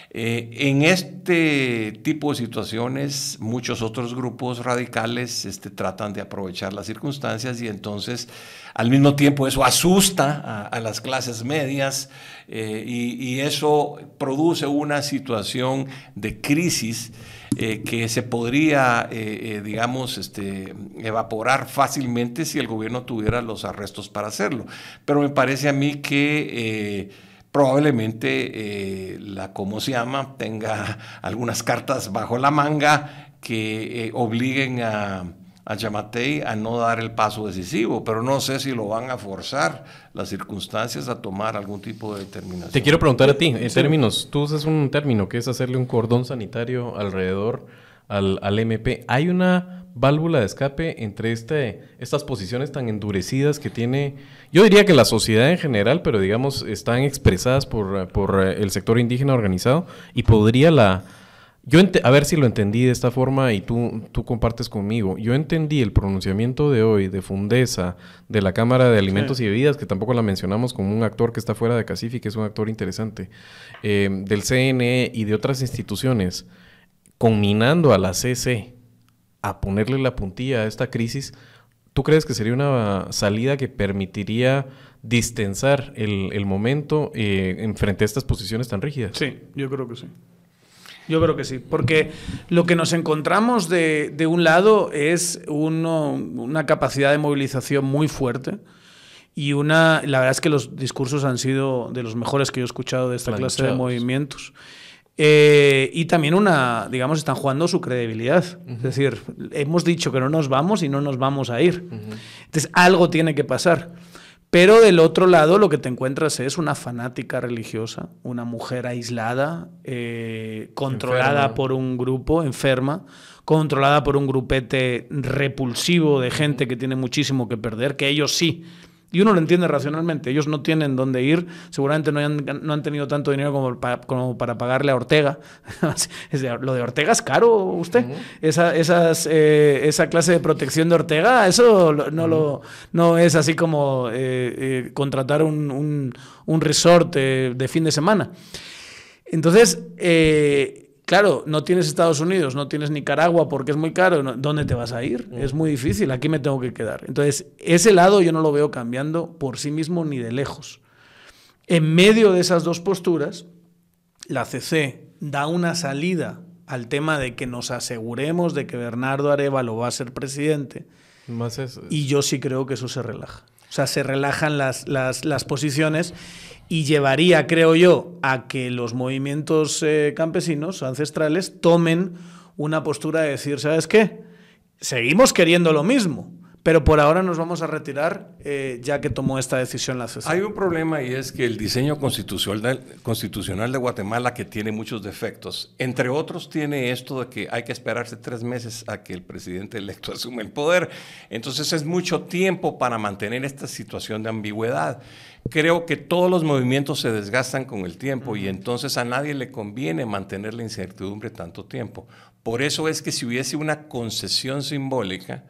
Eh, en este tipo de situaciones, muchos otros grupos radicales este, tratan de aprovechar las circunstancias y entonces al mismo tiempo eso asusta a, las clases medias eh, y, eso produce una situación de crisis eh, que se podría, digamos, este, evaporar fácilmente si el gobierno tuviera los arrestos para hacerlo. Pero me parece a mí que probablemente eh, la como se llama tenga algunas cartas bajo la manga que eh, obliguen a, a Yamatei a no dar el paso decisivo, pero no sé si lo van a forzar las circunstancias a tomar algún tipo de determinación. Te quiero preguntar a ti, en términos, tú usas un término que es hacerle un cordón sanitario alrededor al, al MP. ¿Hay una válvula de escape entre este, estas posiciones tan endurecidas que tiene, yo diría que la sociedad en general, pero digamos, están expresadas por, por eh, el sector indígena organizado y podría la... Yo a ver si lo entendí de esta forma y tú, tú compartes conmigo. Yo entendí el pronunciamiento de hoy de Fundesa, de la Cámara de Alimentos y Bebidas, que tampoco la mencionamos como un actor que está fuera de Cacifi, que es un actor interesante, eh, del CNE y de otras instituciones, combinando a la CC a ponerle la puntilla a esta crisis, ¿tú crees que sería una salida que permitiría distensar el, momento eh, en frente a estas posiciones tan rígidas? Sí, yo creo que sí. Yo creo que sí, porque lo que nos encontramos de, un lado es una capacidad de movilización muy fuerte y una, la verdad es que los discursos han sido de los mejores que yo he escuchado de esta clase de movimientos. Eh, y también una, digamos, están jugando su credibilidad. Es decir, hemos dicho que no nos vamos y no nos vamos a ir. Entonces, algo tiene que pasar. Pero del otro lado lo que te encuentras es una fanática religiosa, una mujer aislada, eh, controlada por un grupo, enferma, controlada por un grupete repulsivo de gente que tiene muchísimo que perder, que ellos sí y uno lo entiende racionalmente. Ellos no tienen dónde ir. Seguramente no han, no han tenido tanto dinero como para, como para pagarle a Ortega. lo de Ortega es caro, usted. esa, esas, eh, esa clase de protección de Ortega, eso no, lo, no es así como eh, eh, contratar un, un, un resort de fin de semana. Entonces, Claro, no tienes Estados Unidos, no tienes Nicaragua porque es muy caro. ¿Dónde te vas a ir? Mm. Es muy difícil, aquí me tengo que quedar. Entonces, ese lado yo no lo veo cambiando por sí mismo ni de lejos. En medio de esas dos posturas, la CC da una salida al tema de que nos aseguremos de que Bernardo Arevalo va a ser presidente. Y yo sí creo que eso se relaja. O sea, se relajan las, las, las posiciones y llevaría, creo yo, a que los movimientos eh, campesinos ancestrales tomen una postura de decir, ¿sabes qué? Seguimos queriendo lo mismo, pero por ahora nos vamos a retirar eh, ya que tomó esta decisión la CESA. Hay un problema y es que el diseño constitucional, constitucional de Guatemala, que tiene muchos defectos, entre otros tiene esto de que hay que esperarse tres meses a que el presidente electo asume el poder. Entonces es mucho tiempo para mantener esta situación de ambigüedad creo que todos los movimientos se desgastan con el tiempo y entonces a nadie le conviene mantener la incertidumbre tanto tiempo. Por eso es que si hubiese una concesión simbólica,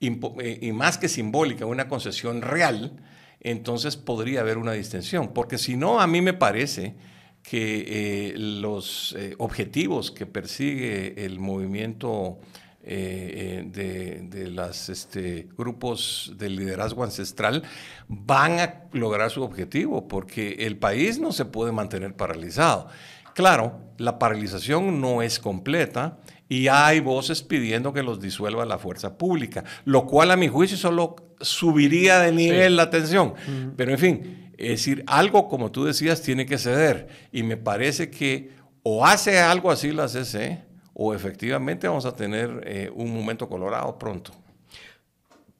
eh, y más que simbólica, una concesión real, entonces podría haber una distensión. Porque si no, a mí me parece que eh, los eh, objetivos que persigue el movimiento eh, de, de los este, grupos de liderazgo ancestral van a lograr su objetivo, porque el país no se puede mantener paralizado. Claro, la paralización no es completa y hay voces pidiendo que los disuelva la fuerza pública, lo cual a mi juicio solo subiría de nivel la tensión. Pero en fin, es decir, algo como tú decías tiene que ceder y me parece que o hace algo así la CC o efectivamente vamos a tener eh, un momento colorado pronto.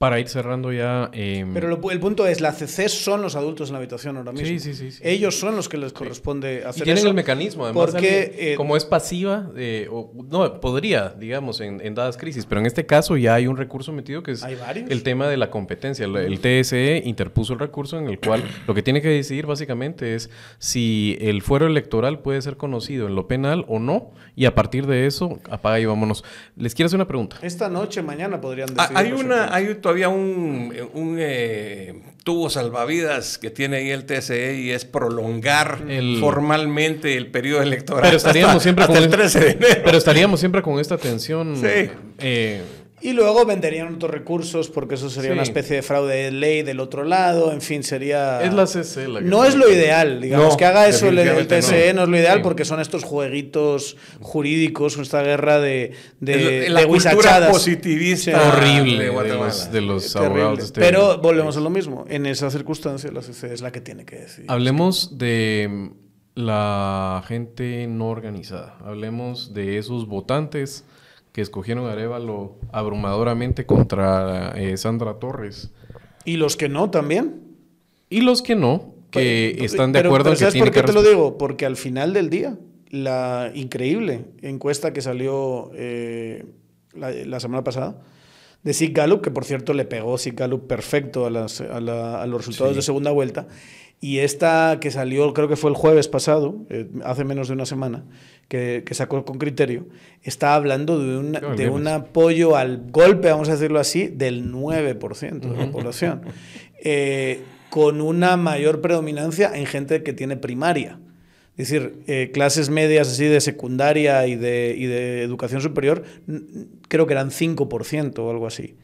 Para ir cerrando ya. Em, Pero el punto es: la CC son los adultos en la habitación ahora mismo. Sí, sí, sí. Ellos son los que les corresponde hacer y tienen el mecanismo, además. Porque. Eh, como es pasiva, eh, no, podría, digamos, en, dadas crisis. Pero en este caso ya hay un recurso metido que es el tema de la competencia. El, TSE interpuso el recurso en el cual lo que tiene que decidir básicamente es si el fuero electoral puede ser conocido en lo penal o no. Y a partir de eso, apaga y vámonos. Les quiero hacer una pregunta. Esta noche, mañana podrían ah, decir. Hay una. Hay había un, eh, tubo salvavidas que tiene ahí el TSE y es prolongar formalmente el periodo electoral. Pero estaríamos siempre con el 13 de enero. Pero estaríamos siempre con esta tensión. Sí. Eh, y luego venderían otros recursos porque eso sería una especie de fraude de ley del otro lado, en fin, sería... Es la CC la que No es lo ideal, digamos, que haga eso el, TSE no. es lo ideal porque son estos jueguitos jurídicos, esta guerra de... de, la cultura positivista horrible de, los, abogados. Este Pero volvemos a lo mismo, en esa circunstancia la CC es la que tiene que decir. Hablemos de la gente no organizada, hablemos de esos votantes que escogieron a Arevalo abrumadoramente contra eh, Sandra Torres. ¿Y los que no también? Y los que no, que pues, están de acuerdo en que ¿sabes por qué te lo digo? Porque al final del día, la increíble encuesta que salió eh, la, semana pasada de Sig Gallup, que por cierto le pegó Sig Gallup perfecto a, las, a, los resultados de segunda vuelta, y esta que salió, creo que fue el jueves pasado, eh, hace menos de una semana, que, sacó con criterio, está hablando de, un, de un apoyo al golpe, vamos a decirlo así, del 9% de la población, eh, con una mayor predominancia en gente que tiene primaria. Es decir, eh, clases medias así de secundaria y de, y de educación superior, creo que eran 5% o algo así.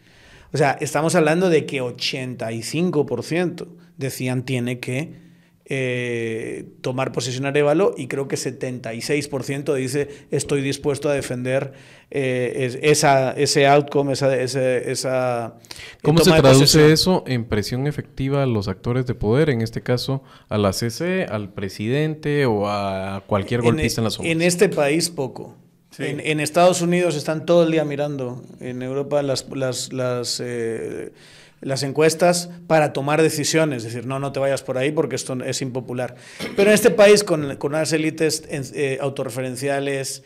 O sea, estamos hablando de que 85% decían tiene que eh, tomar posesión Arevalo y creo que 76% dice estoy dispuesto a defender eh, esa, ese outcome, esa... esa, ¿Cómo se traduce eso en presión efectiva a los actores de poder, en este caso a la CC, al presidente o a cualquier golpista en, la zona? En este país poco. En, Estados Unidos están todo el día mirando, en Europa las, las, las, eh, las, encuestas para tomar decisiones, es decir, no, no te vayas por ahí porque esto es impopular. Pero en este país con, con unas élites eh, autorreferenciales,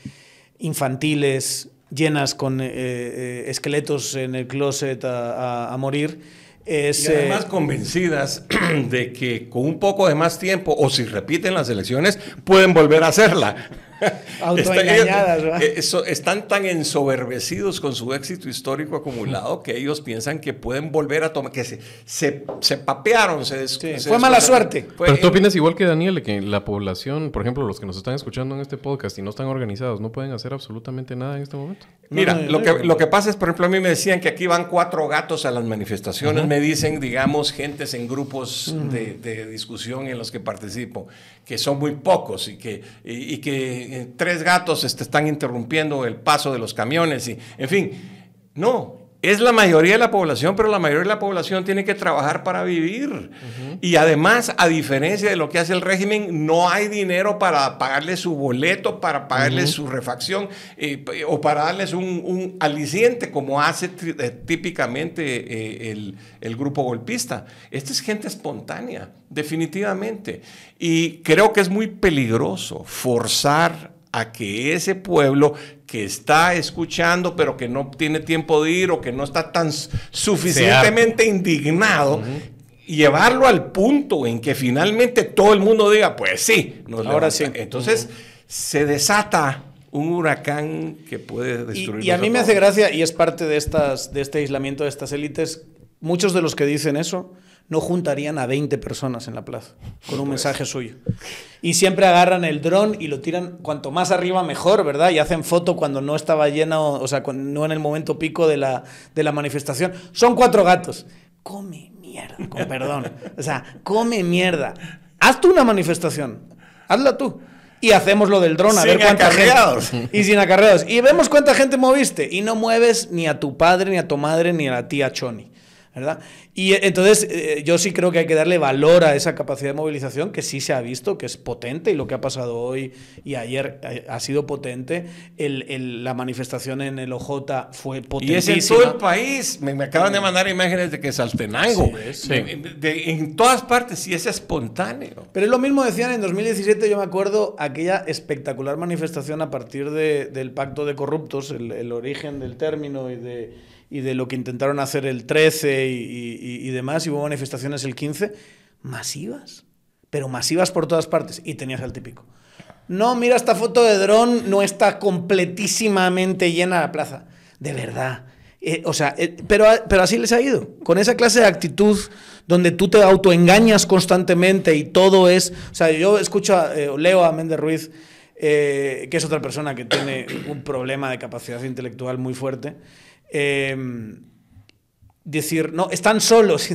infantiles, llenas con eh, esqueletos en el closet a, a morir, es, y además convencidas de que con un poco de más tiempo, o si repiten las elecciones, pueden volver a hacerla. Autoengañadas, eh, están tan ensoberbecidos con su éxito histórico acumulado que ellos piensan que pueden volver a tomar, que se, se, papearon, se, Fue mala suerte. Pero tú opinas igual que Daniel, que la población, por ejemplo, los que nos están escuchando en este podcast y no están organizados, no pueden hacer absolutamente nada en este momento. Mira, lo, que, lo que pasa es, por ejemplo, a mí me decían que aquí van cuatro gatos a las manifestaciones, me dicen, digamos, gentes en grupos de, discusión en los que participo, que son muy pocos y que, y que eh, tres gatos este, están interrumpiendo el paso de los camiones y, en fin, no, es la mayoría de la población, pero la mayoría de la población tiene que trabajar para vivir. Y además, a diferencia de lo que hace el régimen, no hay dinero para pagarle su boleto, para pagarle su refacción eh, o para darles un, aliciente como hace eh, típicamente el, el, grupo golpista. Esta es gente espontánea, definitivamente. Y creo que es muy peligroso forzar a que ese pueblo que está escuchando pero que no tiene tiempo de ir o que no está tan suficientemente indignado, llevarlo al punto en que finalmente todo el mundo diga, pues sí, ahora sí. Entonces se desata un huracán que puede destruir. Y, a mí me hace gracia, y es parte de, estas, de este aislamiento de estas élites, muchos de los que dicen eso no juntarían a 20 personas en la plaza con un mensaje suyo. Y siempre agarran el dron y lo tiran cuanto más arriba mejor, ¿verdad? Y hacen foto cuando no estaba lleno, o sea, no en el momento pico de la, de la manifestación. Son cuatro gatos. Come mierda, con perdón. O sea, come mierda. Haz tú una manifestación. Hazla tú. Y hacemos lo del dron a ver cuánta gente. Y sin acarreados. Y vemos cuánta gente moviste. Y no mueves ni a tu padre, ni a tu madre, ni a la tía Choni. ¿Verdad? Y eh, entonces eh, yo sí creo que hay que darle valor a esa capacidad de movilización que sí se ha visto, que es potente y lo que ha pasado hoy y ayer eh, ha sido potente. El, la manifestación en el OJ fue potente. Y es en todo el país. Me, acaban de mandar imágenes de que Saltenango. en todas partes y es espontáneo. Pero es lo mismo decían en 2017, yo me acuerdo, aquella espectacular manifestación a partir del pacto de corruptos, el origen del término y de y de lo que intentaron hacer el 13 y, demás, y hubo manifestaciones el 15, masivas, pero masivas por todas partes, y tenías al típico. No, mira esta foto de dron, no está completísimamente llena la plaza. De verdad. Eh, o sea, eh, pero, pero así les ha ido. Con esa clase de actitud donde tú te autoengañas constantemente y todo es... O sea, yo escucho, a, eh, leo a Méndez Ruiz, que es otra persona que tiene un problema de capacidad intelectual muy fuerte, Em, decir, no, están solos.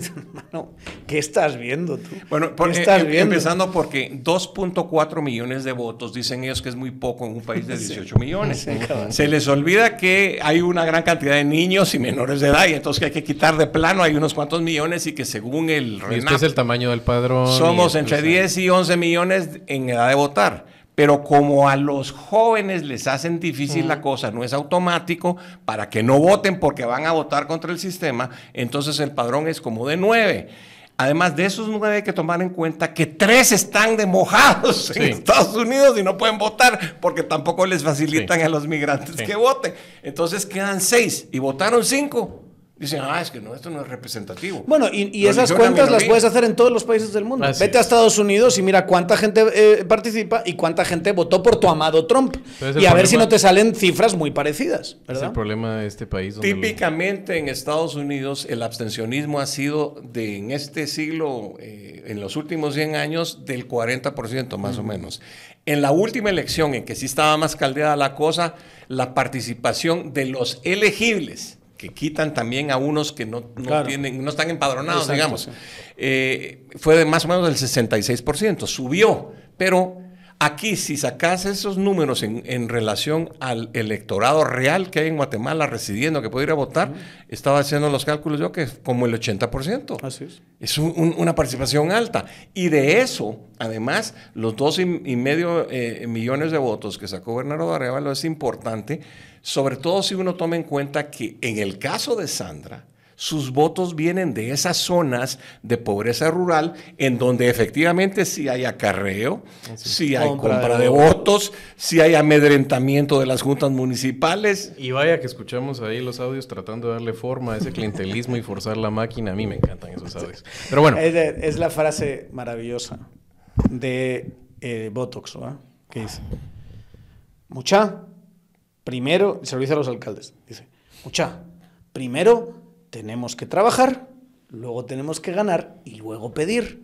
¿Qué estás viendo tú? Bueno, estás em, empezando porque 2.4 millones de votos, dicen ellos que es muy poco en un país de 18 millones. Se les olvida que hay una gran cantidad de niños y menores de edad, y entonces que hay que quitar de plano, hay unos cuantos millones y que según el RENAP... es el tamaño del padrón. Somos entre 10 y 11 millones en edad de votar. Pero como a los jóvenes les hacen difícil la cosa, no es automático, para que no voten porque van a votar contra el sistema, entonces el padrón es como de nueve. Además de esos nueve hay que tomar en cuenta que tres están de mojados en Estados Unidos y no pueden votar porque tampoco les facilitan a los migrantes que voten. Entonces quedan seis y votaron cinco. Dicen, ah, es que no, esto no es representativo. Bueno, y, esas cuentas las puedes hacer en todos los países del mundo. Vete a Estados Unidos y mira cuánta gente eh, participa y cuánta gente votó por tu amado Trump. Y a ver si no te salen cifras muy parecidas. ¿verdad? Es el problema de este país. Típicamente en Estados Unidos el abstencionismo ha sido de en este siglo, eh, en los últimos 100 años, del 40% más o menos. En la última elección en que sí estaba más caldeada la cosa, la participación de los elegibles que quitan también a unos que no, tienen, no están empadronados, digamos. Eh, fue de más o menos del 66%, subió, pero aquí si sacas esos números en, relación al electorado real que hay en Guatemala residiendo, que puede ir a votar, estaba haciendo los cálculos yo que como el 80%. Así es. Es una participación alta. Y de eso, además, los dos y, medio eh, millones de votos que sacó Bernardo Arevalo es importante sobre todo si uno toma en cuenta que en el caso de Sandra, sus votos vienen de esas zonas de pobreza rural en donde efectivamente sí hay acarreo, sí, hay compra, de, votos, sí hay amedrentamiento de las juntas municipales. Y vaya que escuchamos ahí los audios tratando de darle forma a ese clientelismo y forzar la máquina. A mí me encantan esos audios. Pero bueno. Es, la frase maravillosa de eh, Botox, ¿verdad? Que dice, mucha, primero, se lo dice a los alcaldes, dice, escucha, primero tenemos que trabajar, luego tenemos que ganar y luego pedir.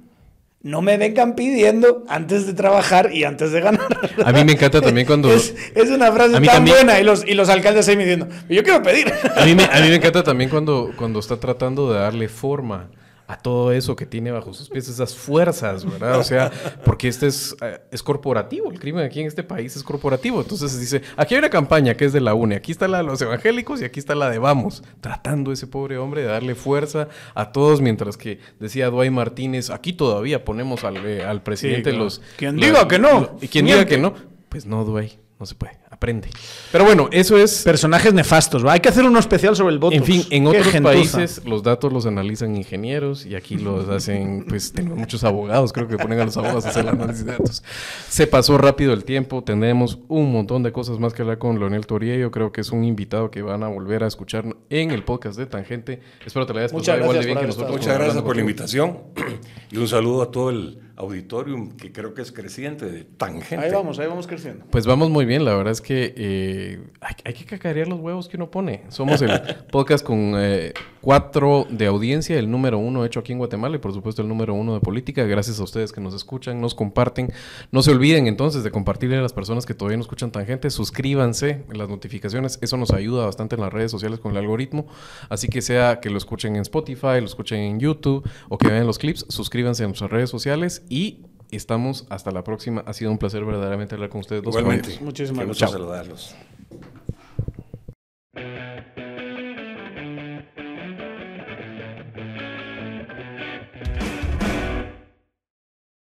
No me vengan pidiendo antes de trabajar y antes de ganar. A mí me encanta también cuando... Es, una frase tan buena y los, y los alcaldes ahí me diciendo, yo quiero pedir. A mí me, a mí me encanta también cuando, cuando está tratando de darle forma a todo eso que tiene bajo sus pies, esas fuerzas, ¿verdad? O sea, porque este es, eh, es corporativo, el crimen aquí en este país es corporativo. Entonces dice, aquí hay una campaña que es de la UNE, aquí está la de los evangélicos y aquí está la de Vamos, tratando ese pobre hombre de darle fuerza a todos, mientras que decía Duay Martínez, aquí todavía ponemos al, eh, al presidente los... Quien diga que no. Y quien diga que no, pues no, Duay, no se puede aprende. Pero bueno, eso es... Personajes nefastos, Hay que hacer uno especial sobre el voto. En fin, en otros países los datos los analizan ingenieros y aquí los hacen, pues tenemos muchos abogados, creo que ponen a los abogados a hacer el análisis de datos. Se pasó rápido el tiempo, tendremos un montón de cosas más que hablar con Leonel Yo creo que es un invitado que van a volver a escuchar en el podcast de Tangente. Espero te la hayas pasado igual de bien que nosotros. Muchas gracias por la invitación y un saludo a todo el auditorium que creo que es creciente de Tangente. Ahí vamos, ahí vamos creciendo. Pues vamos muy bien, la verdad es que eh, hay, que cacarear los huevos que uno pone. Somos el podcast con eh, cuatro de audiencia, el número uno hecho aquí en Guatemala y por supuesto el número uno de política. Gracias a ustedes que nos escuchan, nos comparten. No se olviden entonces de compartirle a las personas que todavía no escuchan Tangente. Suscríbanse en las notificaciones. Eso nos ayuda bastante en las redes sociales con el algoritmo. Así que sea que lo escuchen en Spotify, lo escuchen en YouTube o que vean los clips, suscríbanse en nuestras redes sociales y estamos hasta la próxima. Ha sido un placer verdaderamente hablar con ustedes dos. Igualmente. Muchísimas gracias. saludarlos.